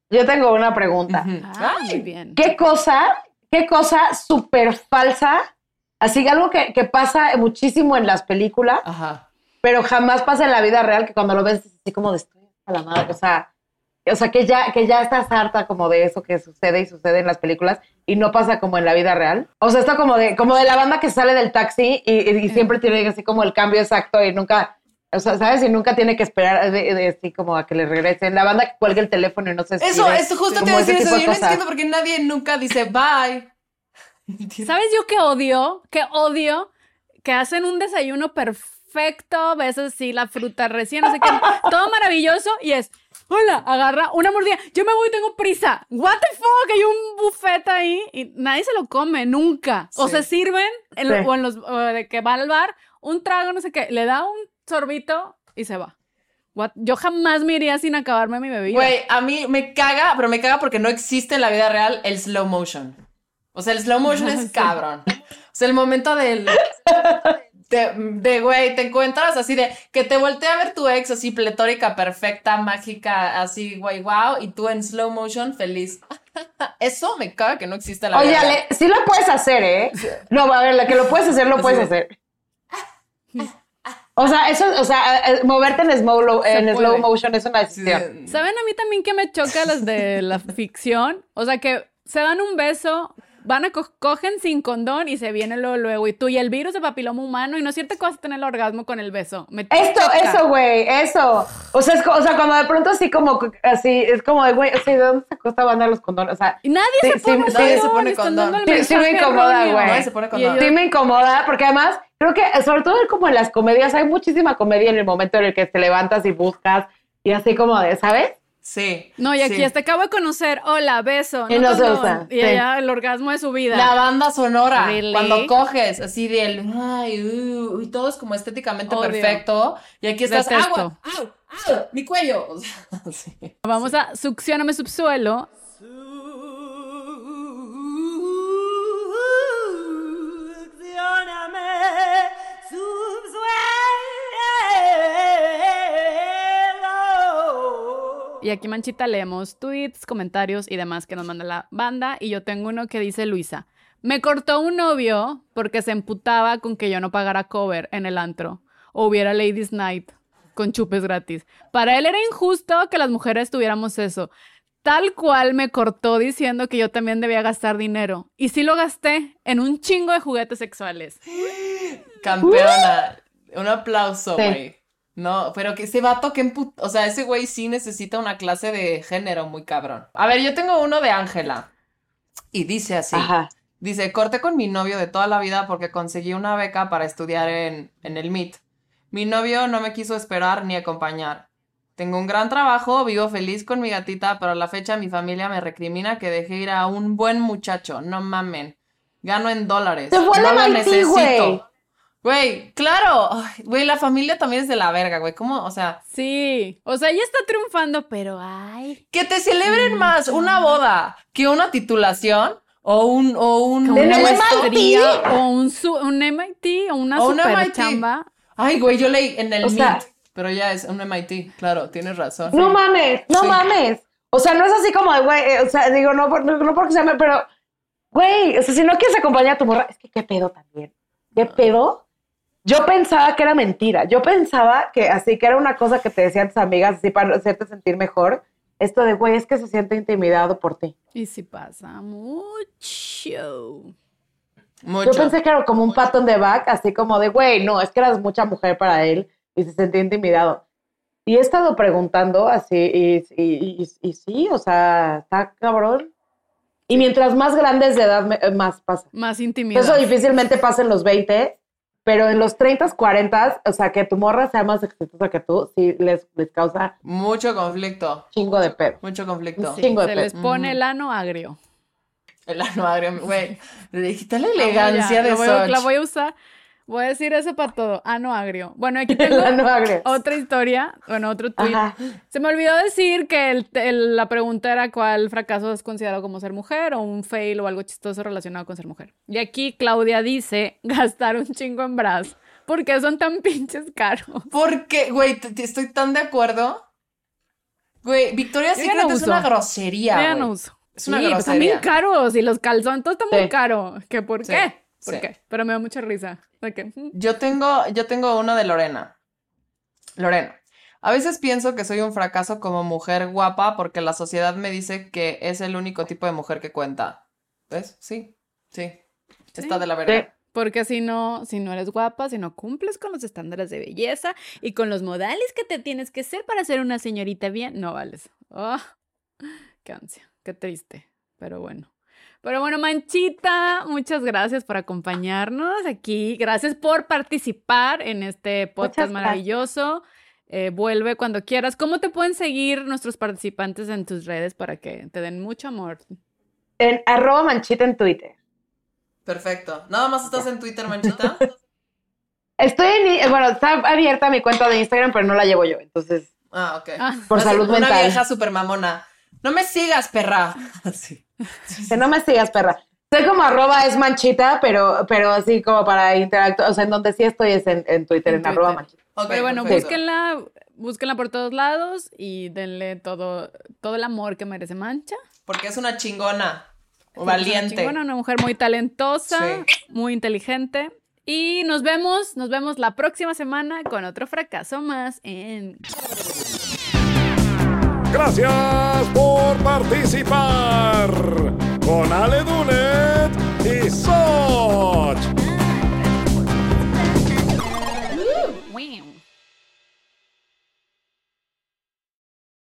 yo tengo una pregunta. ujú. Ah, Ay, muy bien. ¿Qué cosa, qué cosa súper falsa? Así que algo que, que pasa muchísimo en las películas, Ajá. pero jamás pasa en la vida real, que cuando lo ves es así como de estoy a la madre. O sea, o sea que ya, que ya estás harta como de eso que sucede y sucede en las películas y no pasa como en la vida real. O sea, esto como de, como de la banda que sale del taxi y, y- y siempre tiene así como el cambio exacto y nunca, o sea, ¿sabes? Y nunca tiene que esperar de, de- así como a que le regresen. La banda que cuelga el teléfono y no se Eso, esto justo te iba a decir eso. de Yo no entiendo por qué nadie nunca dice bye. ¿Sabes yo qué odio? ¿Qué odio? Que hacen un desayuno perfecto, ves así la fruta recién, no sé qué, todo maravilloso y es, hola, agarra una mordida, yo me voy, tengo prisa, what the fuck, hay un buffet ahí y nadie se lo come, nunca. O se sirven, en Sí. o en los, o de que va al bar, un trago, no sé qué, le da un sorbito y se va. What? Yo jamás me iría sin acabarme mi bebida. Güey, a mí me caga, pero me caga porque no existe en la vida real el slow motion. O sea, el slow motion es cabrón. O sea, el momento del. De, de, güey, te encuentras así de que te voltea a ver tu ex así pletórica, perfecta, mágica, así, güey, wow, y tú en slow motion feliz. Eso me caga que no existe la Oye, real. Ale, sí lo puedes hacer, ¿eh? No, a ver, la que lo puedes hacer, lo puedes de- hacer. O sea, eso, o sea, eh, moverte en slow, Se en slow motion es una decisión. ¿Saben a mí también que me choca las de la ficción? O sea, que se dan un beso, van a co- cogen sin condón y se viene luego, luego. Y tú y el virus de papiloma humano y no es cierto que vas a tener el orgasmo con el beso. Me Esto, choca. eso, güey, eso. O sea, es, o sea, cuando de pronto así como, así, es como de, güey, o sea, ¿de dónde sacó esta banda los condones? O sea, Y nadie Sí, se pone sí, un nadie se condón, pone condón. Sí, sí me incomoda, güey. Se pone condón. sí me incomoda, porque además, creo que, sobre todo como en las comedias, hay muchísima comedia en el momento en el que te levantas y buscas, y así como de, ¿sabes? Sí. No, y aquí sí. hasta acabo de conocer, hola, beso, Y no se condón. usa, Y sí. ella el orgasmo de su vida. La banda sonora, Really? cuando coges así del ay, uh, y todo es como estéticamente perfecto. Y aquí estás, Detesto. agua, au, au, mi cuello. Sí. Vamos a succioname subsuelo. Y aquí, Manchita, leemos tweets, comentarios y demás que nos manda la banda. Y yo tengo uno que dice Luisa. Me cortó un novio porque se emputaba con que yo no pagara cover en el antro o hubiera Ladies Night con chupes gratis. Para él era injusto que las mujeres tuviéramos eso. tal cual me cortó diciendo que yo también debía gastar dinero. Y sí lo gasté en un chingo de juguetes sexuales. Campeona. Un aplauso, Sí. No, pero que ese vato que O sea, ese güey sí necesita una clase de género muy cabrón. A ver, yo tengo uno de Ángela. Y dice así. Ajá. Dice, corté con mi novio de toda la vida porque conseguí una beca para estudiar en, en el MIT. Mi novio no me quiso esperar ni acompañar. Tengo un gran trabajo, vivo feliz con mi gatita, pero a la fecha mi familia me recrimina que dejé ir a un buen muchacho. No mamen. Gano en dólares. Se fue no lo MIT, necesito. güey. Güey, claro. Ay, Güey, la familia también es de la verga, güey. ¿Cómo? O sea, Sí. O sea, ella está triunfando, pero ay. que te celebren más una boda que una titulación o un, o un Como ¿En una maestría o un, su- un MIT o una O una super MIT. chamba. Ay, güey, yo leí en el O sea- MIT, pero ya es un MIT, claro, tienes razón. No mames, no Sí. mames. O sea, no es así como de, güey, eh, o sea, digo, no, por- no, no porque se llame, pero, güey, o sea, si no quieres acompañar a tu morra, es que qué pedo también. ¿Qué pedo? Yo pensaba que era mentira. Yo pensaba que así, que era una cosa que te decían tus amigas, así para hacerte sentir mejor. Esto de, güey, es que se siente intimidado por ti. Y si pasa mucho. Mucho. Yo pensé que era como un pattern de back, así como de, güey, no, es que eras mucha mujer para él y se sentía intimidado. Y he estado preguntando así, y, y, y- y sí, o sea, está cabrón. Y mientras más grandes de edad, más pasa. Más intimidad. Eso difícilmente pasa en los 20, pero en los 30, 40, o sea, que tu morra sea más exitosa que tú, sí les, les causa Mucho conflicto, chingo de pedo. mucho conflicto. Sí. chingo de Se pedo. les pone el ano agrio. El anuario, güey, le dijiste la Ah, elegancia de a- La voy a usar. Voy a decir eso para todo. Ano agrio. Bueno, aquí tengo otra historia. Bueno, otro tweet. Ajá. Se me olvidó decir que el- el- la pregunta era cuál fracaso es considerado como ser mujer o un fail o algo chistoso relacionado con ser mujer. Y aquí Claudia dice gastar un chingo en bras. ¿Por qué son tan pinches caros? Porque, güey, estoy tan de acuerdo. Güey, ya Secret no es una grosería, Ya no uso. Es una sí, pues están bien grosería. caros y los calzones, todo está muy Sí. caro. ¿Qué por Sí, qué? ¿Por sí. qué? Pero me da mucha risa. Mm, Yo tengo, yo tengo uno de Lorena. Lorena. A veces pienso que soy un fracaso como mujer guapa porque la sociedad me dice que es el único tipo de mujer que cuenta. ¿Ves? Sí, sí. Está de la verga. Porque si no, si no eres guapa, si no cumples con los estándares de belleza y con los modales que te tienes que ser para ser una señorita bien, no vales. Ah, qué ansia, qué triste. Pero bueno. Pero bueno, Manchita, muchas gracias por acompañarnos aquí. Gracias por participar en este podcast maravilloso. Eh, vuelve cuando quieras. ¿Cómo te pueden seguir nuestros participantes en tus redes para que te den mucho amor? En arroba manchita en Twitter. Perfecto. Nada más estás en Twitter, manchita. Estoy en, i- bueno, está abierta mi cuenta de Instagram, pero no la llevo yo, entonces, Ah, ok. Ah, por salud una mental. vieja super mamona. No me sigas, perra. Así. Que no me sigas, perra. Soy como arroba es manchita, pero, pero así como para interactuar, o sea, en donde sí estoy es en, en Twitter, en, En arroba manchita. Pero bueno, perfecto. búsquenla, búsquenla por todos lados y denle todo, todo el amor que merece Mancha. Porque es una chingona. Es una Valiente. chingona, una mujer muy talentosa, Sí. muy inteligente. Y nos vemos, nos vemos la próxima semana con otro fracaso más en Gracias por participar con Ale Dunet y Soch.